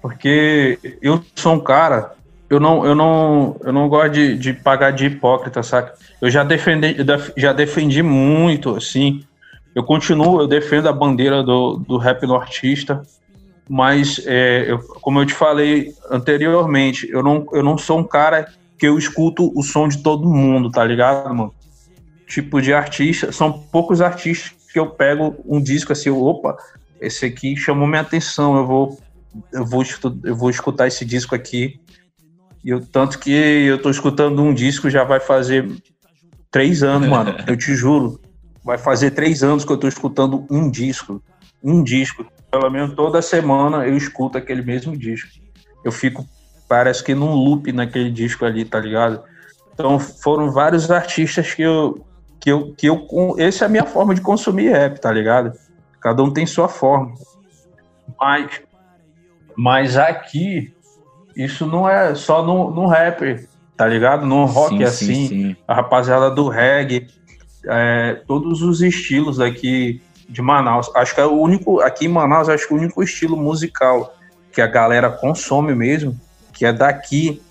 C: Porque eu sou um cara, eu não, eu não, eu não gosto de, de pagar de hipócrita, saca? eu já defendi, já defendi muito, assim. Eu continuo, eu defendo a bandeira do, do rap no artista, mas é, eu, como eu te falei anteriormente, eu não, eu não sou um cara que eu escuto o som de todo mundo, tá ligado, mano? Tipo de artista, são poucos artistas que eu pego um disco assim, opa, esse aqui chamou minha atenção, eu vou eu vou, eu vou escutar esse disco aqui. E eu, tanto que eu tô escutando um disco já vai fazer Três anos, mano. Eu te juro. Vai fazer três anos que eu tô escutando um disco. Um disco. Pelo menos toda semana eu escuto aquele mesmo disco. Eu fico, parece que num loop naquele disco ali, tá ligado? Então foram vários artistas que eu. Que eu, que eu essa é a minha forma de consumir rap, tá ligado? Cada um tem sua forma. Mas, mas aqui, isso não é só no, no rap tá ligado? No rock sim, assim, sim, sim. a rapaziada do reggae, é, todos os estilos aqui de Manaus. Acho que é o único, aqui em Manaus, acho que é o único estilo musical que a galera consome mesmo, que é daqui,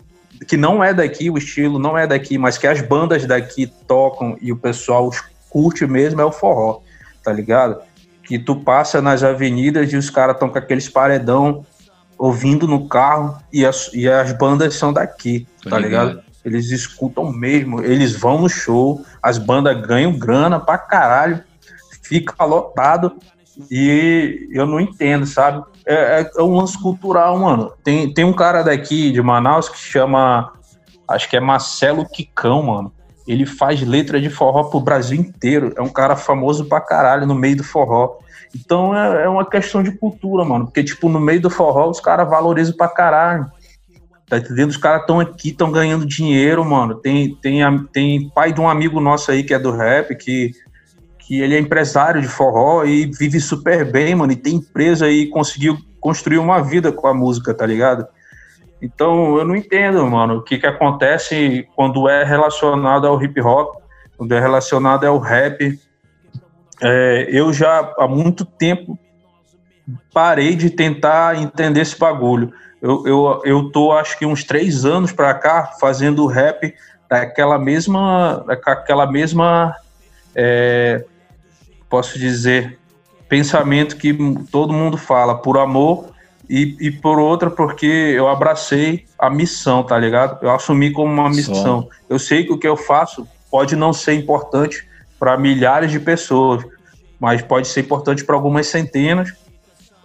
C: que não é daqui, o estilo não é daqui, mas que as bandas daqui tocam e o pessoal curte mesmo é o forró, tá ligado? Que tu passa nas avenidas e os caras estão com aqueles paredão ouvindo no carro e as, e as bandas são daqui, Tô tá ligado? ligado? Eles escutam mesmo, eles vão no show, as bandas ganham grana pra caralho, fica lotado e eu não entendo, sabe? É, é, é um lance cultural, mano. Tem, tem um cara daqui de Manaus que chama, acho que é Marcelo Quicão, mano. Ele faz letra de forró pro Brasil inteiro. É um cara famoso pra caralho no meio do forró. Então é, é uma questão de cultura, mano. Porque, tipo, no meio do forró os caras valorizam pra caralho. Tá entendendo? Os caras estão aqui, estão ganhando dinheiro, mano. Tem, tem, tem pai de um amigo nosso aí que é do rap, que, que ele é empresário de forró e vive super bem, mano. E tem empresa aí conseguiu construir uma vida com a música, tá ligado? Então eu não entendo, mano, o que, que acontece quando é relacionado ao hip hop, quando é relacionado ao rap. É, eu já há muito tempo parei de tentar entender esse bagulho. Eu, eu, eu tô, acho que uns três anos para cá, fazendo rap daquela mesma, daquela mesma, é, posso dizer, pensamento que todo mundo fala, por amor e, e por outra porque eu abracei a missão, tá ligado? Eu assumi como uma missão. Só. Eu sei que o que eu faço pode não ser importante para milhares de pessoas, mas pode ser importante para algumas centenas,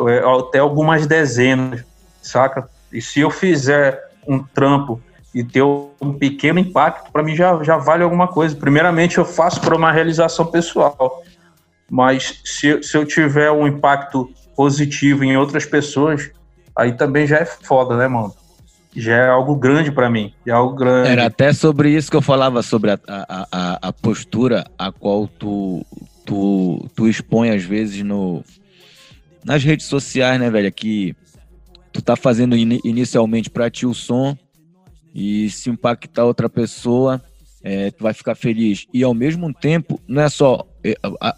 C: é, até algumas dezenas, saca? E se eu fizer um trampo e ter um pequeno impacto, para mim já, já vale alguma coisa. Primeiramente, eu faço para uma realização pessoal, mas se, se eu tiver um impacto positivo em outras pessoas, aí também já é foda, né, mano? Já é algo grande para mim, é algo grande.
A: Era até sobre isso que eu falava, sobre a, a, a, a postura a qual tu, tu, tu expõe às vezes no, nas redes sociais, né, velho? Que tu tá fazendo in, inicialmente para ti o som e se impactar outra pessoa, é, tu vai ficar feliz. E ao mesmo tempo, não é só. É,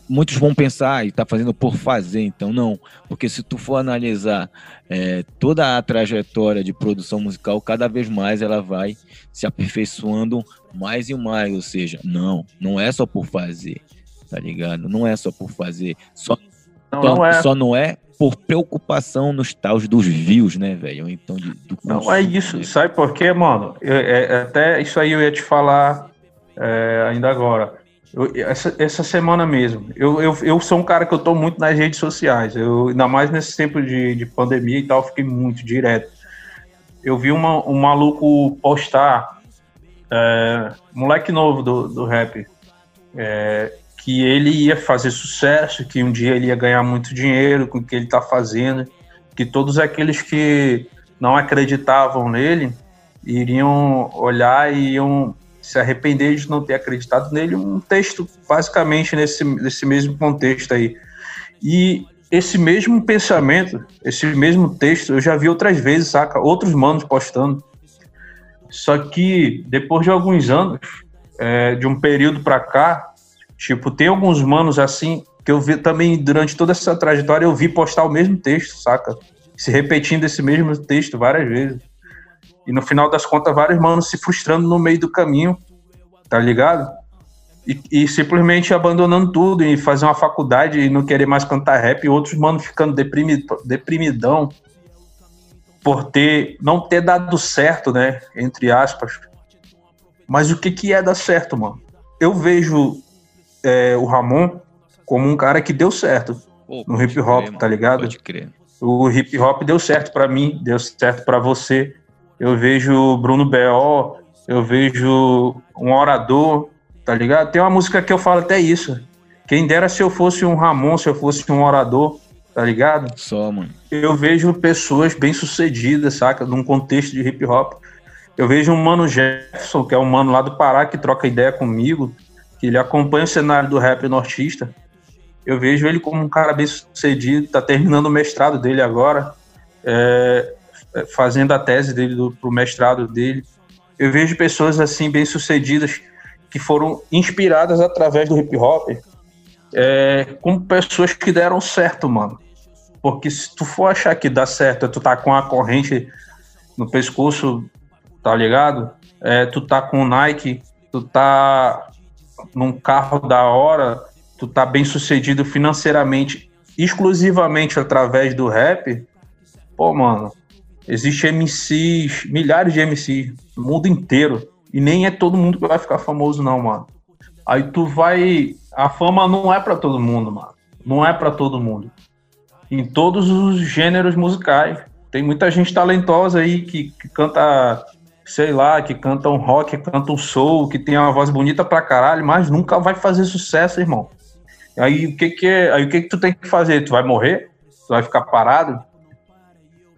A: muitos vão pensar e tá fazendo por fazer, então não. Porque se tu for analisar é, toda a trajetória de produção musical, cada vez mais ela vai se aperfeiçoando mais e mais. Ou seja, não, não é só por fazer, tá ligado? Não é só por fazer. Só não, só, não é. só não é por preocupação nos tals dos views, né, velho? Então, de,
C: do Não é isso, né? sabe por quê, mano? Eu, é, é, até isso aí eu ia te falar é, ainda agora. Eu, essa, essa semana mesmo, eu, eu, eu sou um cara que eu tô muito nas redes sociais, eu, ainda mais nesse tempo de, de pandemia e tal, fiquei muito direto. Eu vi uma, um maluco postar, é, moleque novo do, do rap, é, que ele ia fazer sucesso, que um dia ele ia ganhar muito dinheiro com o que ele está fazendo, que todos aqueles que não acreditavam nele iriam olhar e iam se arrepender de não ter acreditado nele. Um texto basicamente nesse, nesse mesmo contexto aí. E esse mesmo pensamento, esse mesmo texto, eu já vi outras vezes, saca? Outros manos postando. Só que depois de alguns anos, é, de um período para cá, Tipo, tem alguns manos assim que eu vi também durante toda essa trajetória, eu vi postar o mesmo texto, saca? Se repetindo esse mesmo texto várias vezes. E no final das contas, vários manos se frustrando no meio do caminho, tá ligado? E, e, simplesmente abandonando tudo e fazer uma faculdade e não querer mais cantar rap, e outros manos ficando deprimido, deprimidão por ter não ter dado certo, né? Entre aspas. Mas o que, que é dar certo, mano? Eu vejo é, o Ramon como um cara que deu certo no hip hop, crer, tá ligado? Pode crer. O hip hop deu certo para mim, deu certo para você. Eu vejo Bruno B.O., eu vejo um orador, tá ligado? Tem uma música que eu falo até isso. Quem dera se eu fosse um Ramon, se eu fosse um orador, tá ligado?
A: Só, mano.
C: Eu vejo pessoas bem-sucedidas, saca? Num contexto de hip hop. Eu vejo um mano Jefferson, que é um mano lá do Pará, que troca ideia comigo, que ele acompanha o cenário do rap nortista. Eu vejo ele como um cara bem sucedido, está terminando o mestrado dele agora, é, fazendo a tese dele para o mestrado dele. Eu vejo pessoas assim bem sucedidas que foram inspiradas através do hip hop, é, como pessoas que deram certo, mano. Porque se tu for achar que dá certo, é tu tá com a corrente no pescoço, tá ligado? É, tu tá com o Nike, tu tá num carro da hora, tu tá bem sucedido financeiramente, exclusivamente através do rap, pô, mano, Existe MCs, milhares de MCs no mundo inteiro. E nem é todo mundo que vai ficar famoso, não, mano. Aí tu vai. A fama não é para todo mundo, mano. Não é para todo mundo. Em todos os gêneros musicais. Tem muita gente talentosa aí que, que canta, sei lá, que canta um rock, que canta um soul, que tem uma voz bonita pra caralho, mas nunca vai fazer sucesso, irmão. Aí o que que é, aí o que que tu tem que fazer? Tu vai morrer? Tu vai ficar parado?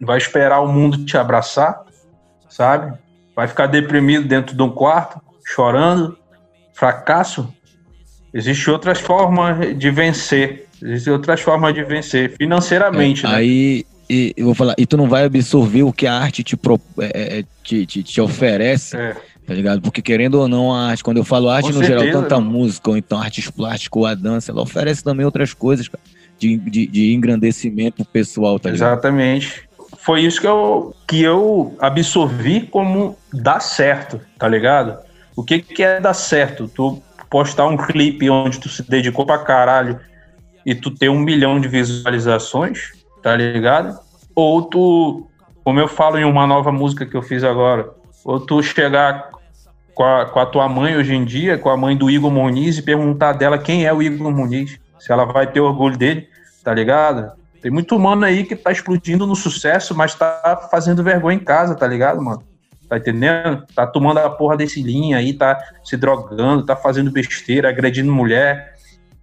C: Vai esperar o mundo te abraçar, sabe? Vai ficar deprimido dentro de um quarto, chorando, fracasso? Existem outras formas de vencer. Existem outras formas de vencer financeiramente,
A: é,
C: né?
A: Aí e, eu vou falar, e tu não vai absorver o que a arte te, pro, é, é te, te, te, oferece. É tá ligado? Porque querendo ou não, a arte, quando eu falo arte Com no certeza, geral, tanto a música ou então artes plásticas ou a dança, ela oferece também outras coisas, cara, de, de, de engrandecimento pessoal, tá ligado?
C: Exatamente. Foi isso que eu, que eu absorvi como dar certo, tá ligado? O que, que é dar certo? Tu postar um clipe onde tu se dedicou pra caralho e tu ter um milhão de visualizações, tá ligado? Ou tu, como eu falo em uma nova música que eu fiz agora, ou tu chegar com a, com a tua mãe hoje em dia, com a mãe do Igor Muniz, e perguntar dela quem é o Igor Muniz, se ela vai ter orgulho dele, tá ligado? Tem muito humano aí que tá explodindo no sucesso, mas tá fazendo vergonha em casa, tá ligado, mano? Tá entendendo? Tá tomando a porra desse linha aí, tá se drogando, tá fazendo besteira, agredindo mulher,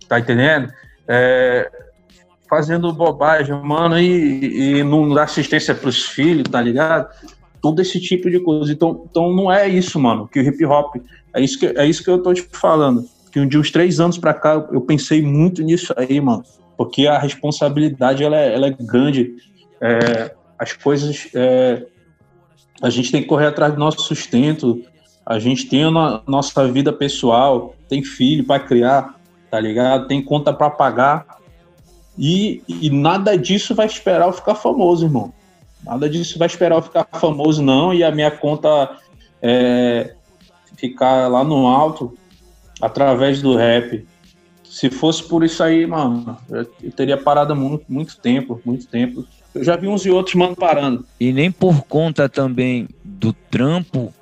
C: tá entendendo? É, fazendo bobagem, mano, e, e não dá assistência pros filhos, tá ligado? todo esse tipo de coisa. Então, então não é isso, mano, que o hip hop. É isso que, é isso que eu tô te falando. Que de uns três anos para cá eu pensei muito nisso aí, mano. Porque a responsabilidade ela é, ela é grande. É, as coisas. É, a gente tem que correr atrás do nosso sustento. A gente tem a nossa vida pessoal, tem filho para criar, tá ligado? Tem conta para pagar. E, e nada disso vai esperar eu ficar famoso, irmão. Nada disso vai esperar eu ficar famoso, não, e a minha conta é, ficar lá no alto através do rap. Se fosse por isso aí, mano, eu teria parado muito, muito tempo, muito tempo. Eu já vi uns e outros, mano, parando.
A: E nem por conta também do trampo,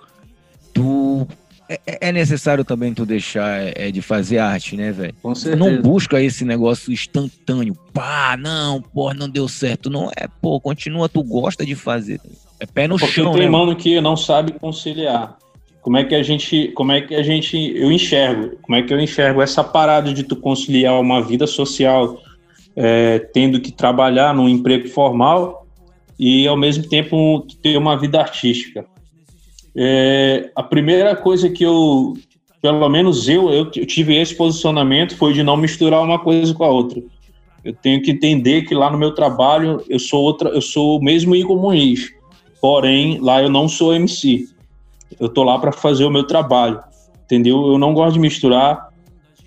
A: tu é, é, é, necessário também tu deixar é, é, de fazer arte, né, velho?
C: Com certeza.
A: Não busca esse negócio instantâneo. Pá, não, porra, não deu certo. Não é, pô, continua, tu gosta de fazer. É pé no
C: Porque
A: chão,
C: tem
A: né?
C: mano que não sabe conciliar. Como é que a gente, como é que a gente, eu enxergo, como é que eu enxergo essa parada de tu conciliar uma vida social, é, tendo que trabalhar num emprego formal e ao mesmo tempo ter uma vida artística. É, a primeira coisa que eu, pelo menos eu, eu, tive esse posicionamento foi de não misturar uma coisa com a outra. Eu tenho que entender que lá no meu trabalho eu sou outra, eu sou o mesmo Igor Muniz, porém lá eu não sou MC. Eu tô lá para fazer o meu trabalho, entendeu? Eu não gosto de misturar.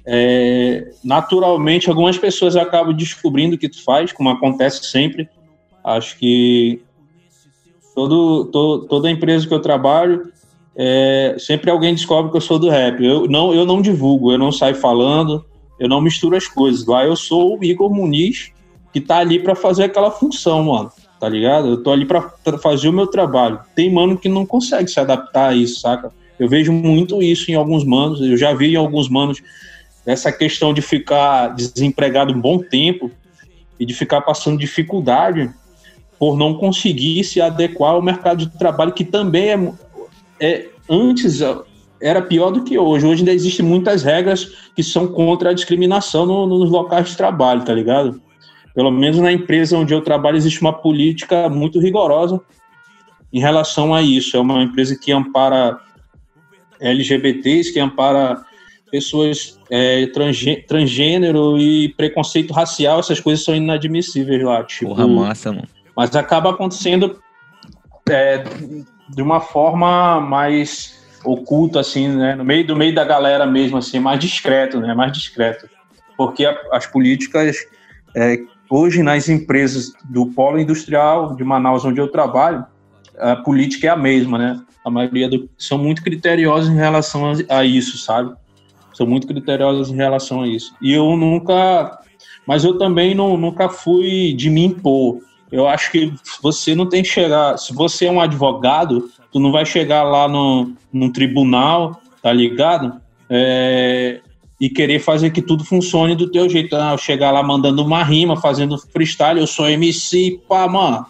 C: É, naturalmente, algumas pessoas acabam descobrindo o que tu faz, como acontece sempre. Acho que todo, todo, toda empresa que eu trabalho, é, sempre alguém descobre que eu sou do rap. Eu não, eu não divulgo, eu não saio falando, eu não misturo as coisas. Lá eu sou o Igor Muniz, que tá ali para fazer aquela função, mano. Tá ligado? Eu tô ali para fazer o meu trabalho. Tem mano que não consegue se adaptar a isso, saca? Eu vejo muito isso em alguns manos, eu já vi em alguns manos essa questão de ficar desempregado um bom tempo e de ficar passando dificuldade por não conseguir se adequar ao mercado de trabalho, que também é, é antes era pior do que hoje. Hoje ainda existem muitas regras que são contra a discriminação no, nos locais de trabalho, tá ligado? Pelo menos na empresa onde eu trabalho existe uma política muito rigorosa em relação a isso. É uma empresa que ampara LGBTs, que ampara pessoas é, transgênero e preconceito racial, essas coisas são inadmissíveis lá.
A: Tipo, Porra, massa, mano
C: mas acaba acontecendo é, de uma forma mais oculta, assim, né? No meio do meio da galera mesmo, assim, mais discreto, né? Mais discreto. Porque a, as políticas, é, hoje nas empresas do polo industrial de Manaus, onde eu trabalho, a política é a mesma, né? A maioria do, são muito criteriosos em relação a, a isso, sabe? São muito criteriosos em relação a isso. E eu nunca... Mas eu também não, nunca fui de me impor Eu acho que você não tem que chegar. Se você é um advogado, tu não vai chegar lá no, no tribunal, tá ligado? É, e querer fazer que tudo funcione do teu jeito. Ah, chegar lá mandando uma rima, fazendo freestyle, eu sou MC, pá, mano.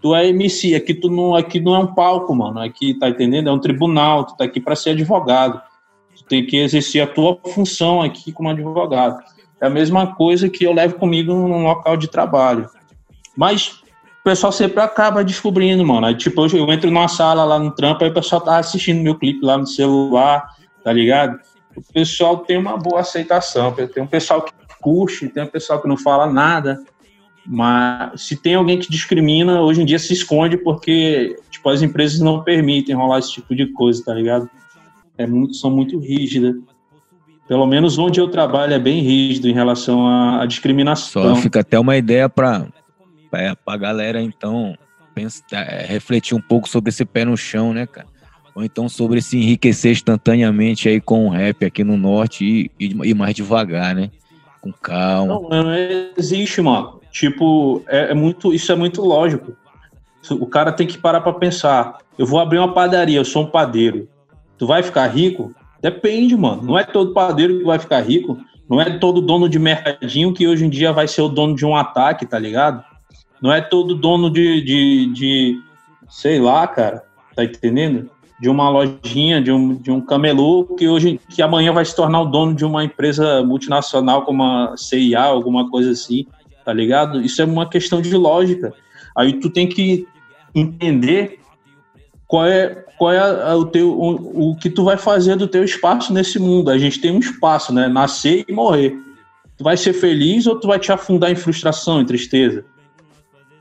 C: Tu é MC, aqui tu não, aqui não é um palco, mano. Aqui, tá entendendo? É um tribunal, tu tá aqui para ser advogado. Tu tem que exercer a tua função aqui como advogado. É a mesma coisa que eu levo comigo num local de trabalho. Mas o pessoal sempre acaba descobrindo, mano. Aí, tipo, eu, eu entro numa sala lá no trampo, aí o pessoal tá assistindo meu clipe lá no celular, tá ligado? O pessoal tem uma boa aceitação. Tem um pessoal que curte, tem um pessoal que não fala nada. Mas se tem alguém que discrimina, hoje em dia se esconde porque tipo, as empresas não permitem rolar esse tipo de coisa, tá ligado? É muito, são muito rígidas. Pelo menos onde eu trabalho é bem rígido em relação à, à discriminação.
A: Só fica até uma ideia para a galera, então, pensa, é, refletir um pouco sobre esse pé no chão, né, cara? Ou então sobre se enriquecer instantaneamente aí com o rap aqui no norte e, e, e mais devagar, né? Com calma.
C: Não, não existe, mano. Tipo, é, é, muito, isso é muito lógico. O cara tem que parar para pensar. Eu vou abrir uma padaria, eu sou um padeiro. Tu vai ficar rico? Depende, mano. Não é todo padeiro que vai ficar rico. Não é todo dono de mercadinho que hoje em dia vai ser o dono de um ataque, tá ligado? Não é todo dono de, de, de sei lá, cara, tá entendendo? De uma lojinha, de um, de um camelô que hoje, que amanhã vai se tornar o dono de uma empresa multinacional como a CIA, alguma coisa assim, tá ligado? Isso é uma questão de lógica. Aí tu tem que entender qual é qual é o teu o, o, que tu vai fazer do teu espaço nesse mundo. A gente tem um espaço, né? Nascer e morrer. Tu vai ser feliz ou tu vai te afundar em frustração, em tristeza?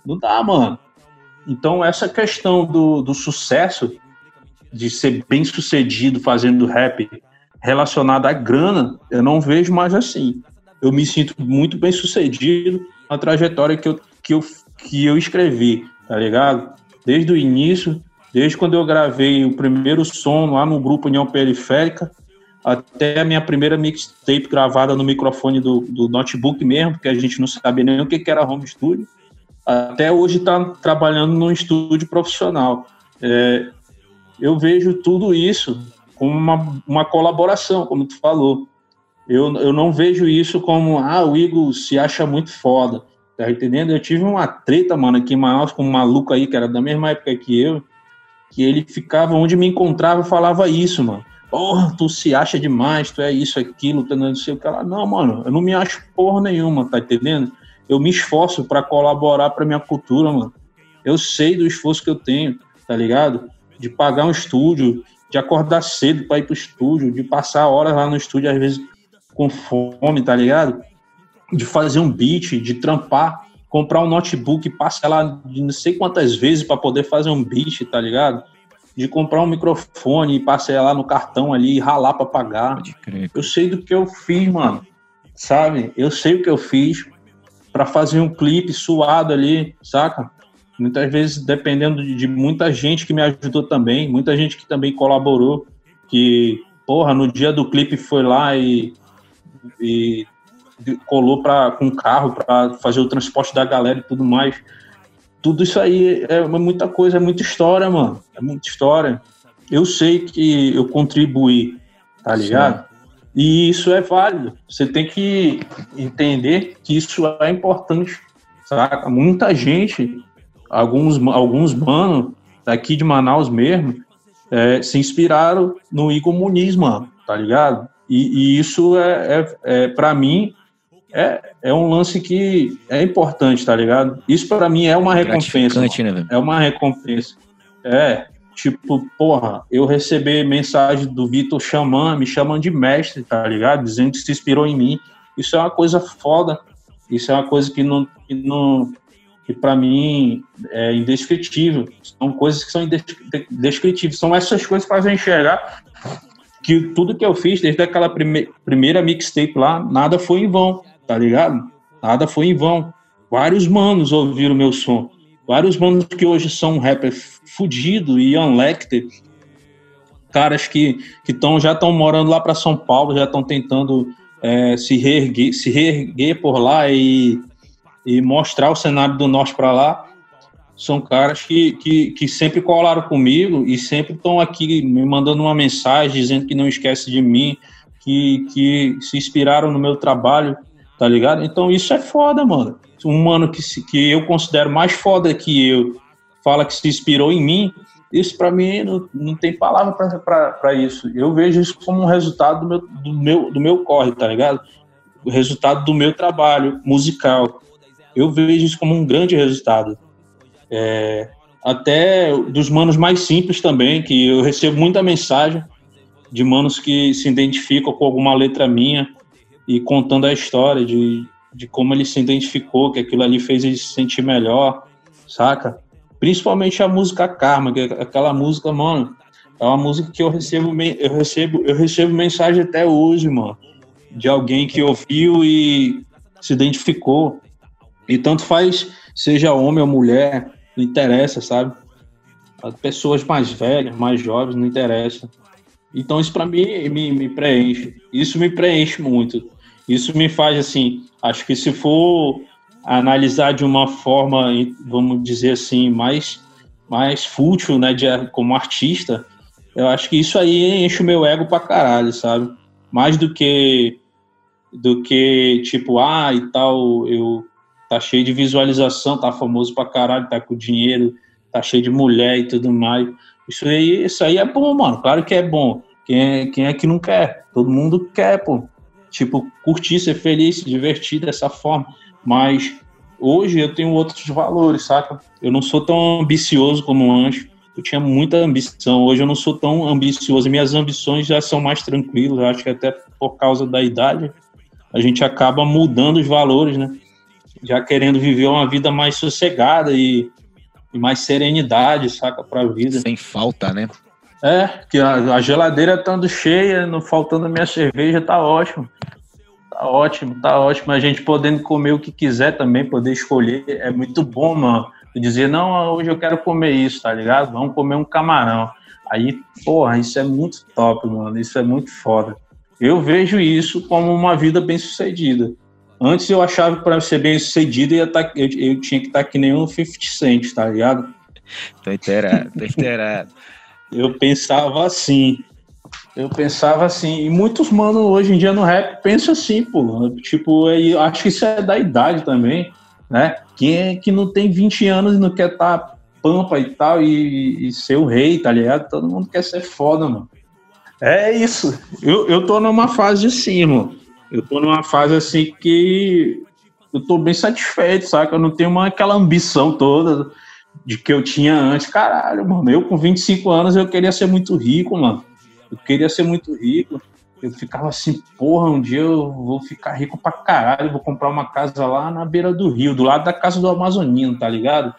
C: Não dá, mano. Então essa questão do, do sucesso, de ser bem sucedido fazendo rap relacionada à grana, eu não vejo mais assim. Eu me sinto muito bem sucedido na trajetória que eu, que eu, que eu escrevi, tá ligado? Desde o início Desde quando eu gravei o primeiro som lá no grupo União Periférica, até a minha primeira mixtape gravada no microfone do, do notebook mesmo, porque a gente não sabia nem o que era home studio, até hoje está trabalhando num estúdio profissional. É, eu vejo tudo isso como uma, uma colaboração, como tu falou. Eu, eu não vejo isso como, ah, o Igor se acha muito foda, tá entendendo? Eu tive uma treta, mano, aqui em Manaus com um maluco aí que era da mesma época que eu, que ele ficava onde me encontrava falava isso, mano. Porra, tu se acha demais, tu é isso, aquilo, tu não sei o que lá. Não, mano, eu não me acho porra nenhuma, tá entendendo? Eu me esforço para colaborar para minha cultura, mano. Eu sei do esforço que eu tenho, tá ligado? De pagar um estúdio, de acordar cedo para ir pro estúdio, de passar horas lá no estúdio, às vezes com fome, tá ligado? De fazer um beat, de trampar comprar um notebook, parcelar de não sei quantas vezes para poder fazer um beat, tá ligado? De comprar um microfone e parcelar no cartão ali e ralar para pagar. Eu sei do que eu fiz, mano. Sabe? Eu sei o que eu fiz para fazer um clipe suado ali, saca? Muitas vezes dependendo de, de muita gente que me ajudou também, muita gente que também colaborou, que, porra, no dia do clipe foi lá e, e colou pra, com carro para fazer o transporte da galera e tudo mais. Tudo isso aí é muita coisa, é muita história, mano. É muita história. Eu sei que eu contribuí, tá ligado? Sim. E isso é válido. Você tem que entender que isso é importante, saca? Muita gente, alguns, alguns manos daqui de Manaus mesmo, é, se inspiraram no Igor Muniz, mano, tá ligado? E, e isso é, é, é para mim, é, é um lance que é importante, tá ligado? Isso para mim é uma recompensa. Né, é uma recompensa. É, tipo, porra, eu receber mensagem do Vitor chamando, me chamando de mestre, tá ligado? Dizendo que se inspirou em mim. Isso é uma coisa foda. Isso é uma coisa que não, que não que para mim é indescritível. São coisas que são indescritíveis. São essas coisas que fazem enxergar que tudo que eu fiz, desde aquela prime primeira mixtape lá, nada foi em vão tá ligado? Nada foi em vão. Vários manos ouviram meu som. Vários manos que hoje são rapper fudido e unlected. Caras que, que tão, já estão morando lá para São Paulo, já estão tentando é, se, reerguer, se reerguer por lá e, e mostrar o cenário do norte para lá. São caras que, que, que sempre colaram comigo e sempre estão aqui me mandando uma mensagem dizendo que não esquece de mim, que, que se inspiraram no meu trabalho, tá ligado? Então isso é foda, mano. Um mano que, que eu considero mais foda que eu fala que se inspirou em mim, isso para mim não, não tem palavra para isso. Eu vejo isso como um resultado do meu, do, meu, do meu corre, tá ligado? O resultado do meu trabalho musical. Eu vejo isso como um grande resultado. É, até dos manos mais simples também, que eu recebo muita mensagem de manos que se identificam com alguma letra minha e contando a história de, de como ele se identificou, que aquilo ali fez ele se sentir melhor, saca? Principalmente a música Karma, que é aquela música, mano, é uma música que eu recebo, eu recebo, eu recebo mensagem até hoje, mano, de alguém que ouviu e se identificou. E tanto faz, seja homem ou mulher, não interessa, sabe? As pessoas mais velhas, mais jovens, não interessa. Então isso para mim me, me preenche. Isso me preenche muito. Isso me faz assim, acho que se for analisar de uma forma, vamos dizer assim, mais, mais fútil, né, de, como artista, eu acho que isso aí enche o meu ego pra caralho, sabe? Mais do que do que tipo, ah, e tal, eu tá cheio de visualização, tá famoso pra caralho, tá com dinheiro, tá cheio de mulher e tudo mais. Isso aí, isso aí é bom, mano. Claro que é bom. Quem é, quem é que não quer? Todo mundo quer, pô. Tipo, curtir, ser feliz, se divertir dessa forma. Mas hoje eu tenho outros valores, saca? Eu não sou tão ambicioso como antes. Eu tinha muita ambição. Hoje eu não sou tão ambicioso. Minhas ambições já são mais tranquilas. Eu acho que até por causa da idade a gente acaba mudando os valores, né? Já querendo viver uma vida mais sossegada e, e mais serenidade, saca, para a vida.
A: Sem falta, né?
C: É, que a, a geladeira estando cheia, não faltando a minha cerveja, tá ótimo. Tá ótimo, tá ótimo. A gente podendo comer o que quiser também, poder escolher, é muito bom, mano. Dizer, não, hoje eu quero comer isso, tá ligado? Vamos comer um camarão. Aí, porra, isso é muito top, mano. Isso é muito foda. Eu vejo isso como uma vida bem sucedida. Antes eu achava que para ser bem sucedido eu, tá, eu, eu tinha que estar tá que nem um 50 Cent, tá ligado?
A: Tô inteirado, tô inteirado.
C: eu pensava assim. Eu pensava assim, e muitos manos hoje em dia no rap pensam assim, pô. Tipo, eu acho que isso é da idade também, né? Quem é que não tem 20 anos e não quer estar tá pampa e tal, e, e, ser o rei, tá ligado? Todo mundo quer ser foda, mano. É isso. Eu, eu tô numa fase assim, mano. Eu tô numa fase assim que eu tô bem satisfeito, saca? Eu não tenho uma, aquela ambição toda de que eu tinha antes. Caralho, mano. Eu com 25 anos eu queria ser muito rico, mano. Eu queria ser muito rico. Eu ficava assim, porra, um dia eu vou ficar rico pra caralho, vou comprar uma casa lá na beira do rio, do lado da casa do Amazonino, tá ligado?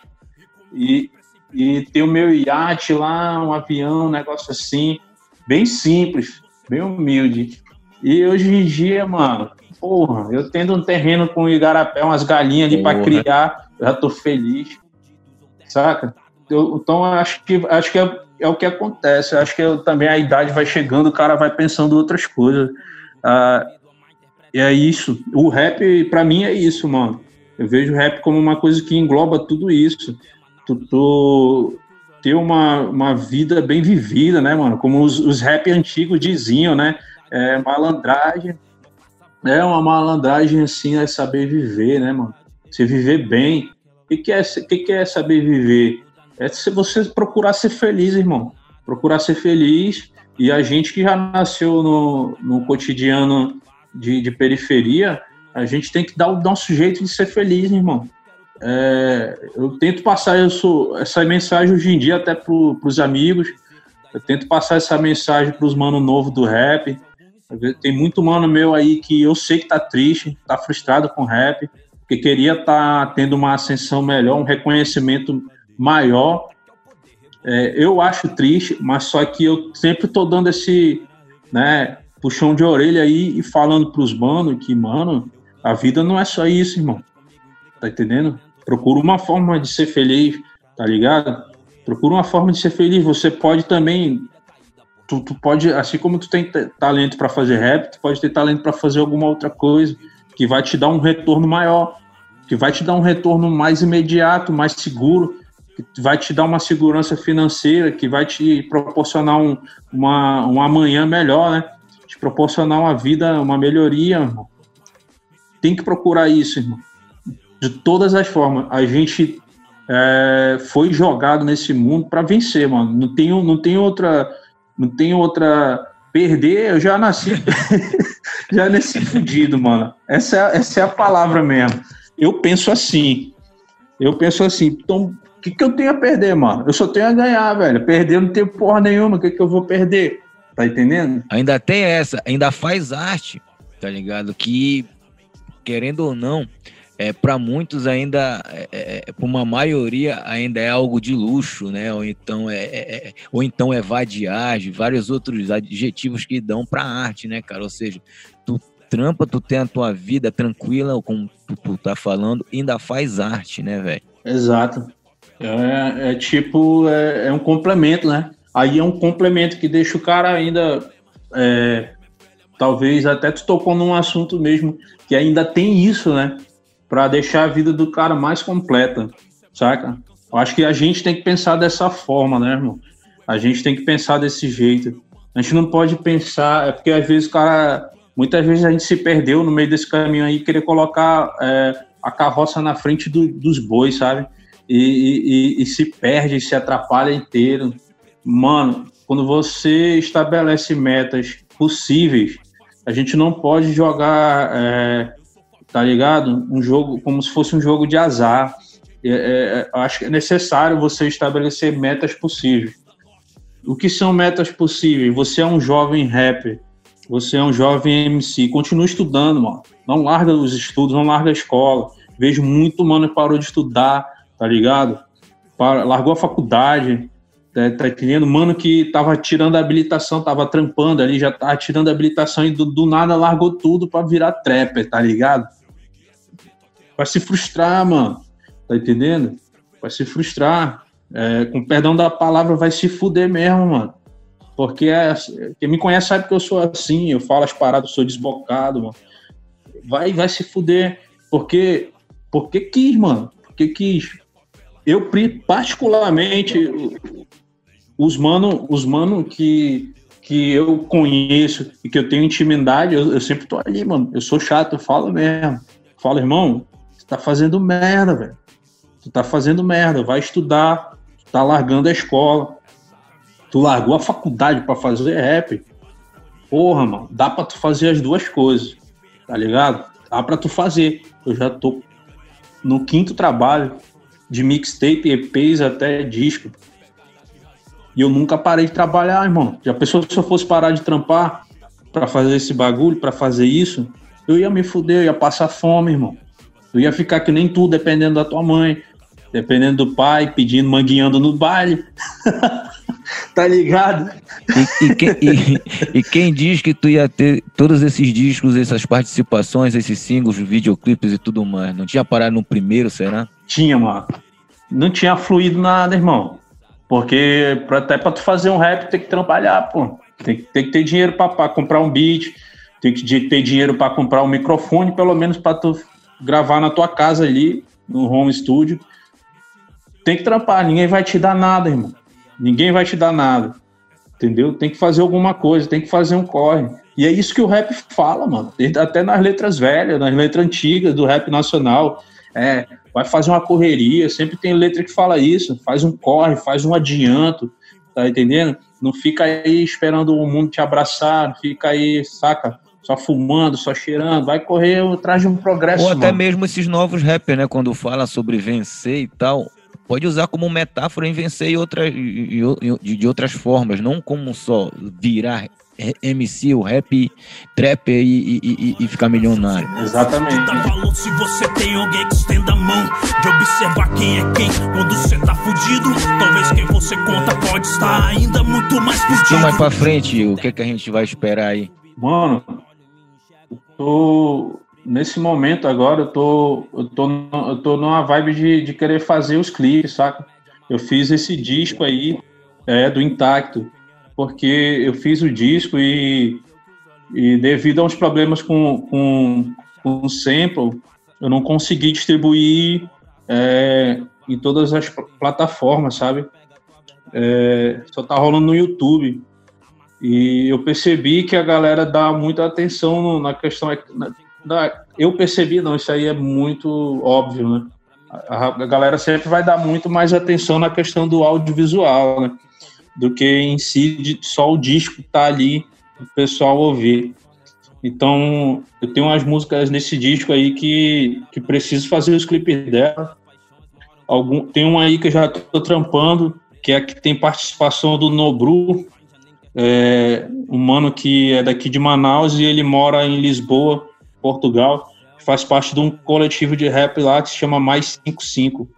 C: E, e ter o meu iate lá, um avião, um negócio assim, bem simples, bem humilde. E hoje em dia, mano, porra, eu tendo um terreno com igarapé, umas galinhas ali para criar, já tô feliz, saca? Eu, então acho que acho que é é o que acontece. Eu acho que eu, também a idade vai chegando, o cara vai pensando outras coisas. Ah, e é isso. O rap, para mim, é isso, mano. Eu vejo o rap como uma coisa que engloba tudo isso. Tu, tu ter uma, uma vida bem vivida, né, mano? Como os, os rap antigos diziam, né? É, malandragem. É uma malandragem, assim, é saber viver, né, mano? Você viver bem. O que, que, é, que, que é saber viver? é se você procurar ser feliz, irmão. Procurar ser feliz. E a gente que já nasceu no, no cotidiano de, de periferia, a gente tem que dar o nosso jeito de ser feliz, irmão. É, eu tento passar isso, essa mensagem hoje em dia até para os amigos. Eu tento passar essa mensagem para os mano novo do rap. Tem muito mano meu aí que eu sei que tá triste, tá frustrado com rap, que queria tá tendo uma ascensão melhor, um reconhecimento maior. É, eu acho triste, mas só que eu sempre estou dando esse né, puxão de orelha aí e falando para os manos que, mano, a vida não é só isso, irmão. Tá entendendo? Procura uma forma de ser feliz, tá ligado? Procura uma forma de ser feliz. Você pode também. Tu, tu pode, assim como tu tem talento para fazer rap, tu pode ter talento para fazer alguma outra coisa que vai te dar um retorno maior. que vai te dar um retorno mais imediato, mais seguro, que vai te dar uma segurança financeira, que vai te proporcionar um, uma, um amanhã melhor, né? Te proporcionar uma vida, uma melhoria, irmão. Tem que procurar isso, irmão. De todas as formas. A gente é, foi jogado nesse mundo para vencer, mano. Não tem, não tem outra. Não tem outra. Perder, eu já nasci. já nasci fudido, mano. Essa é, essa é a palavra mesmo. Eu penso assim. Eu penso assim. Então, o que, que eu tenho a perder, mano? Eu só tenho a ganhar, velho. Perder não tem porra nenhuma. O que, que eu vou perder? Tá entendendo?
A: Ainda tem essa. Ainda faz arte, tá ligado? Que, querendo ou não, é, para muitos ainda, é, é, é para uma maioria, ainda é algo de luxo, né? Ou então é, é, é ou então é vadiagem, vários outros adjetivos que dão para arte, né, cara? Ou seja, tu trampa, tu tem a tua vida tranquila, como tu, tu tá falando, ainda faz arte, né, velho?
C: Exato. É, é tipo, é, um complemento, né? Aí é um complemento que deixa o cara ainda. Talvez até tu tocou num assunto mesmo, que ainda tem isso, né? Para deixar a vida do cara mais completa, saca? Eu acho que a gente tem que pensar dessa forma, né, irmão? A gente tem que pensar desse jeito. A gente não pode pensar, é porque às vezes o cara. Muitas vezes a gente se perdeu no meio desse caminho aí, querer colocar é, a carroça na frente do, dos bois, sabe? e, e, e se perde, se atrapalha inteiro. Mano, quando você estabelece metas possíveis, a gente não pode jogar, é, tá ligado? Um jogo como se fosse um jogo de azar. É, é, acho que é necessário você estabelecer metas possíveis. O que são metas possíveis? Você é um jovem rapper, você é um jovem MC, continue estudando, mano. Não larga os estudos, não larga a escola. Vejo muito mano que parou de estudar, tá ligado? largou a faculdade, tá, tá? Mano que tava tirando a habilitação, tava trampando ali, já tava tirando a habilitação e do, do nada largou tudo pra virar trapper, tá ligado? Vai se frustrar, mano, tá entendendo? Vai se frustrar. É, com perdão da palavra, vai se fuder mesmo, mano. Porque é, quem me conhece sabe que eu sou assim, eu falo as paradas, sou desbocado, mano. Vai, vai se fuder. Porque, porque quis, mano. Porque quis eu particularmente os mano, os mano que que eu conheço e que eu tenho intimidade, eu, eu sempre tô ali, mano. Eu sou chato, eu falo mesmo. Falo, irmão, tá fazendo merda, velho. Tu tá fazendo merda, vai estudar, tu tá largando a escola. Tu largou a faculdade para fazer rap. Porra, mano, dá para tu fazer as duas coisas, tá ligado? Dá para tu fazer. Eu já tô no quinto trabalho, de mixtape, EPs até disco. E eu nunca parei de trabalhar, irmão. Já pensou se eu fosse parar de trampar para fazer esse bagulho, para fazer isso? Eu ia me fuder, eu ia passar fome, irmão. Eu ia ficar que nem tu, dependendo da tua mãe, dependendo do pai, pedindo, manguinhando no baile. tá ligado?
A: E, e, quem, e, e, quem, diz que tu ia ter todos esses discos, essas participações, esses singles, videoclipes e tudo mais? Não tinha parado no primeiro, será?
C: Tinha, mano. Não tinha fluído nada, irmão. Porque pra, até pra tu fazer um rap tem que trabalhar, pô. Tem, tem que ter dinheiro pra, pra, comprar um beat, tem que ter dinheiro para comprar um microfone, pelo menos para tu gravar na tua casa ali, no home studio. Tem que trampar, ninguém vai te dar nada, irmão. Ninguém vai te dar nada. Entendeu? Tem que fazer alguma coisa, tem que fazer um corre. E é isso que o rap fala, mano. Até nas letras velhas, nas letras antigas do rap nacional. É, vai fazer uma correria, sempre tem letra que fala isso, faz um corre, faz um adianto, tá entendendo? Não fica aí esperando o mundo te abraçar, fica aí, saca? Só fumando, só cheirando, vai correr atrás de um progresso.
A: Ou até mano. mesmo esses novos rappers, né? Quando fala sobre vencer e tal, pode usar como metáfora em vencer outra, de outras formas, não como só virar MC, o rap, trap e, e, e, ficar milionário.
C: Exatamente. se você tem alguém que estenda a mão de observar quem é quem quando você tá fudido. Talvez quem você conta pode estar ainda muito mais fudido.
A: Então, mais pra frente, o que, é que a gente vai esperar aí?
C: Mano, tô. Nesse momento agora, eu tô, eu tô, eu tô numa vibe de, de querer fazer os clipes, saca? Eu fiz esse disco aí, é, do Intacto porque eu fiz o disco e, e devido a uns problemas com, com, com o sample, eu não consegui distribuir é, em todas as plataformas, sabe? É, só tá rolando no YouTube. E eu percebi que a galera dá muita atenção no, na questão. Na, da, eu percebi, não, isso aí é muito óbvio, né? A, a, galera sempre vai dar muito mais atenção na questão do audiovisual, né? Do que em si de, só o disco tá ali o pessoal ouvir. Então, eu tenho umas músicas nesse disco aí que, que preciso fazer os clipes dela. Algum, tem um aí que eu já tô trampando, que é que tem participação do Nobru, é, um mano que é daqui de Manaus e ele mora em Lisboa, Portugal. Faz parte de um coletivo de rap lá que se chama Mais 55,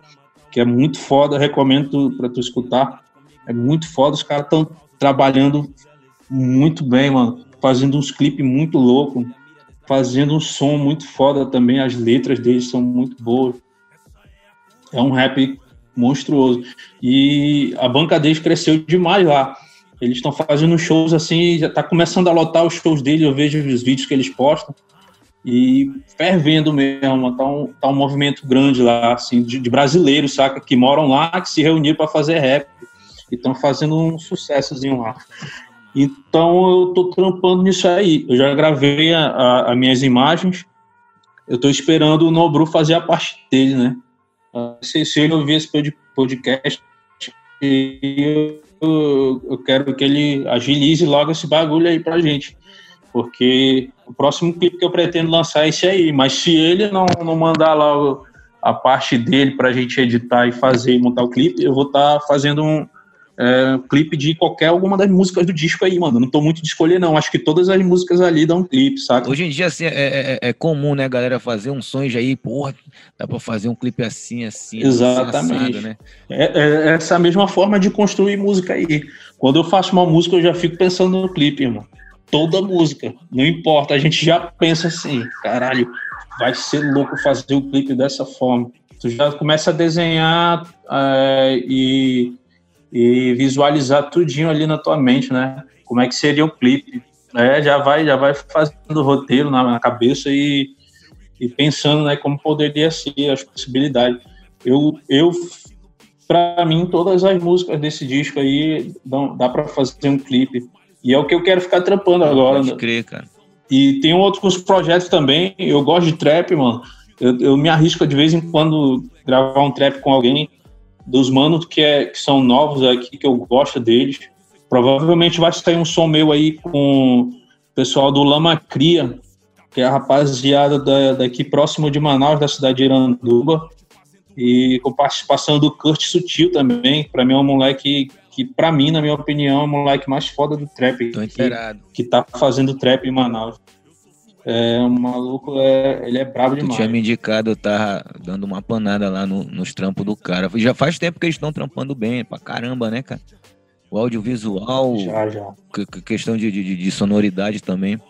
C: que é muito foda, recomendo para tu escutar. É muito foda, os caras estão trabalhando muito bem, mano fazendo uns clipes muito loucos, fazendo um som muito foda também, as letras deles são muito boas. É um rap monstruoso. E a banca deles cresceu demais lá. Eles estão fazendo shows assim, já está começando a lotar os shows deles, eu vejo os vídeos que eles postam. E fervendo mesmo, tá um, tá um movimento grande lá, assim, de, de brasileiros, saca? Que moram lá, que se reuniram para fazer rap. E estão fazendo um sucessozinho lá. Então eu tô trampando nisso aí. Eu já gravei as minhas imagens. Eu tô esperando o Nobru fazer a parte dele, né? Se, se ele ouvir esse podcast, eu, eu quero que ele agilize logo esse bagulho aí pra gente. Porque o próximo clipe que eu pretendo lançar é esse aí. Mas se ele não, não mandar logo a parte dele pra gente editar e fazer e montar o clipe, eu vou estar tá fazendo um, é, clipe de qualquer alguma das músicas do disco aí, mano. Não tô muito de escolher, não. Acho que todas as músicas ali dão clipe, saca?
A: Hoje em dia, assim, é, é, é comum, né, galera, fazer um sonho aí, porra, dá pra fazer um clipe assim, assim.
C: Exatamente. Assado, né? É, é, essa mesma forma de construir música aí. Quando eu faço uma música, eu já fico pensando no clipe, irmão. Toda música, não importa, a gente já pensa assim, caralho, vai ser louco fazer o clipe dessa forma. Tu já começa a desenhar é, e e visualizar tudinho ali na tua mente, né? Como é que seria o clipe. É, já vai, já vai fazendo o roteiro na, na cabeça e, e pensando, né, como poderia ser as possibilidades. Eu, eu para mim, todas as músicas desse disco aí dão, dá para fazer um clipe. E é o que eu quero ficar trampando agora.
A: Pode né? crer, cara.
C: E tem outros projetos também. Eu gosto de trap, mano. Eu, eu me arrisco de vez em quando gravar um trap com alguém dos manos que, é, que são novos aqui, que eu gosto deles. Provavelmente vai sair um som meu aí com o pessoal do Lama Cria, que é a rapaziada da, daqui próximo de Manaus, da cidade de Iranduba. E com participação do Kurt Sutil também. Para mim é um moleque que, para mim, na minha opinião, é o moleque mais foda do trap.
A: Tô que,
C: que tá fazendo trap em Manaus. É, um maluco, é, ele é brabo demais.
A: Tu tinha me indicado, eu tava dando uma panada lá no, nos trampos do cara. Já faz tempo que eles estão trampando bem, pra caramba, né, cara? O audiovisual,
C: já, já.
A: questão de, de, de, sonoridade também,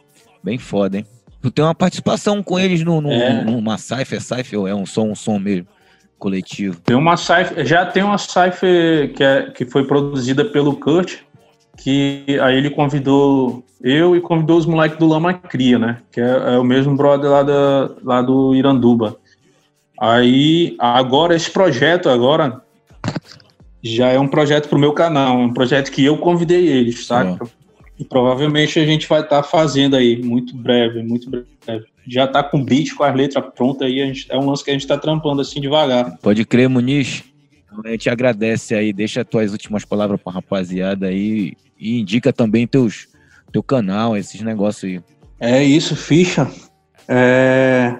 A: bem foda, hein? Tu tem uma participação com eles no, no, é. numa Cypher, é Cypher ou é um som, um som mesmo? Coletivo.
C: Tem uma Cypher, já tem uma Cypher que, é, que foi produzida pelo Kurt, que aí ele convidou eu e convidou os moleques do Lama Cria, né? Que é, é, o mesmo brother lá, da, lá do Iranduba. Aí, agora, esse projeto agora já é um projeto pro meu canal, é um projeto que eu convidei eles, saca? E provavelmente a gente vai estar tá fazendo aí, muito breve, muito breve. Já tá com beat, com as letras prontas aí, gente, é um lance que a gente tá trampando assim devagar.
A: Pode crer, Muniz. A gente agradece aí, deixa as tuas últimas palavras pra rapaziada aí e indica também teus, teu canal, esses negócios aí.
C: É isso, ficha. É...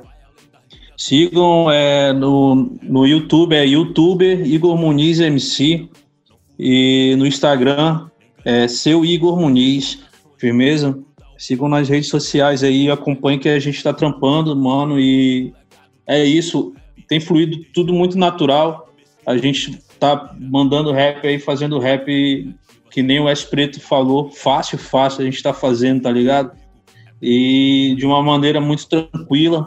C: Sigam é, no, no YouTube, é youtuber Igor Muniz MC. E no Instagram é seu Igor Muniz. Firmeza? Sigam nas redes sociais aí, acompanhem que a gente está trampando, mano. E é isso. Tem fluído tudo muito natural. A gente tá mandando rap aí, fazendo rap que nem o S Preto falou, fácil, fácil a gente está fazendo, tá ligado? E de uma maneira muito tranquila.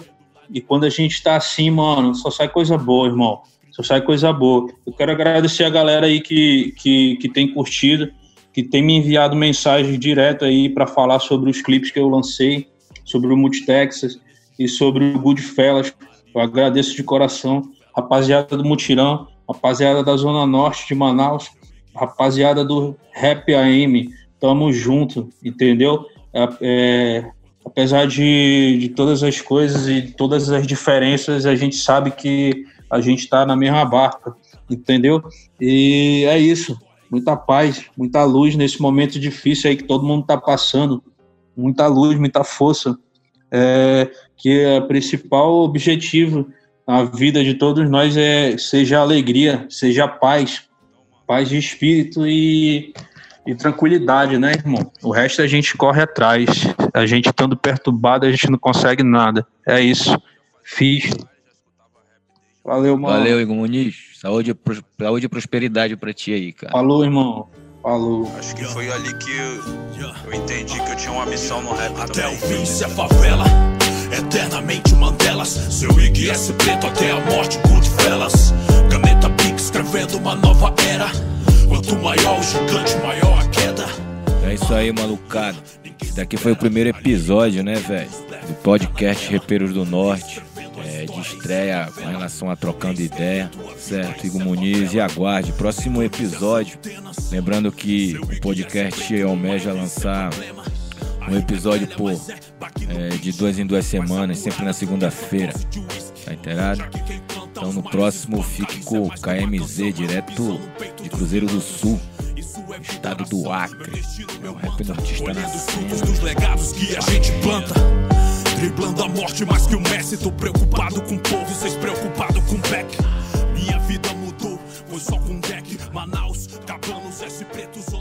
C: E quando a gente está assim, mano, só sai coisa boa, irmão. Só sai coisa boa. Eu quero agradecer a galera aí que, que, que tem curtido, que tem me enviado mensagem direto aí para falar sobre os clipes que eu lancei, sobre o Multitexas e sobre o Goodfellas. Eu agradeço de coração, rapaziada do Mutirão, rapaziada da Zona Norte de Manaus, rapaziada do Rap AM, tamo junto, entendeu? É, é, apesar de, de todas as coisas e todas as diferenças, a gente sabe que a gente está na mesma barca, entendeu? E é isso. Muita paz, muita luz nesse momento difícil aí que todo mundo está passando. Muita luz, muita força. É, que é o principal objetivo na vida de todos nós é seja alegria, seja paz, paz de espírito e, e tranquilidade, né, irmão? O resto a gente corre atrás. A gente estando perturbado, a gente não consegue nada. É isso. Fiz. Valeu, mano.
A: Valeu, Igor Muniz. Saúde, saúde e prosperidade pra ti aí, cara.
C: Falou, irmão. Falou.
D: Acho que foi ali que eu, eu entendi que eu tinha uma missão no rap
B: Até o fim se é favela, eternamente Mandelas. Seu IGS preto até a morte, Goodfellas. Caneta Uma nova era. Quanto maior o gigante, maior a queda.
A: É isso aí, malucado. Esse daqui foi o primeiro episódio, né, velho? Do podcast Repeiros do Norte. É, de estreia com relação a trocando ideia, certo? Igor Muniz e aguarde. Próximo episódio. Lembrando que o podcast almeja lançar um episódio por é, de duas em duas semanas, sempre na segunda-feira. Tá inteirado? Então no próximo fique com o KMZ, direto de Cruzeiro do Sul, estado do Acre. É o rap nortista na cena.
B: dos legados que a gente planta. Driblando a morte mais que o Messi. Tô preocupado com o povo, vocês preocupado com o back. Minha vida mudou, foi só com deck. Manaus, Cabanos, S pretos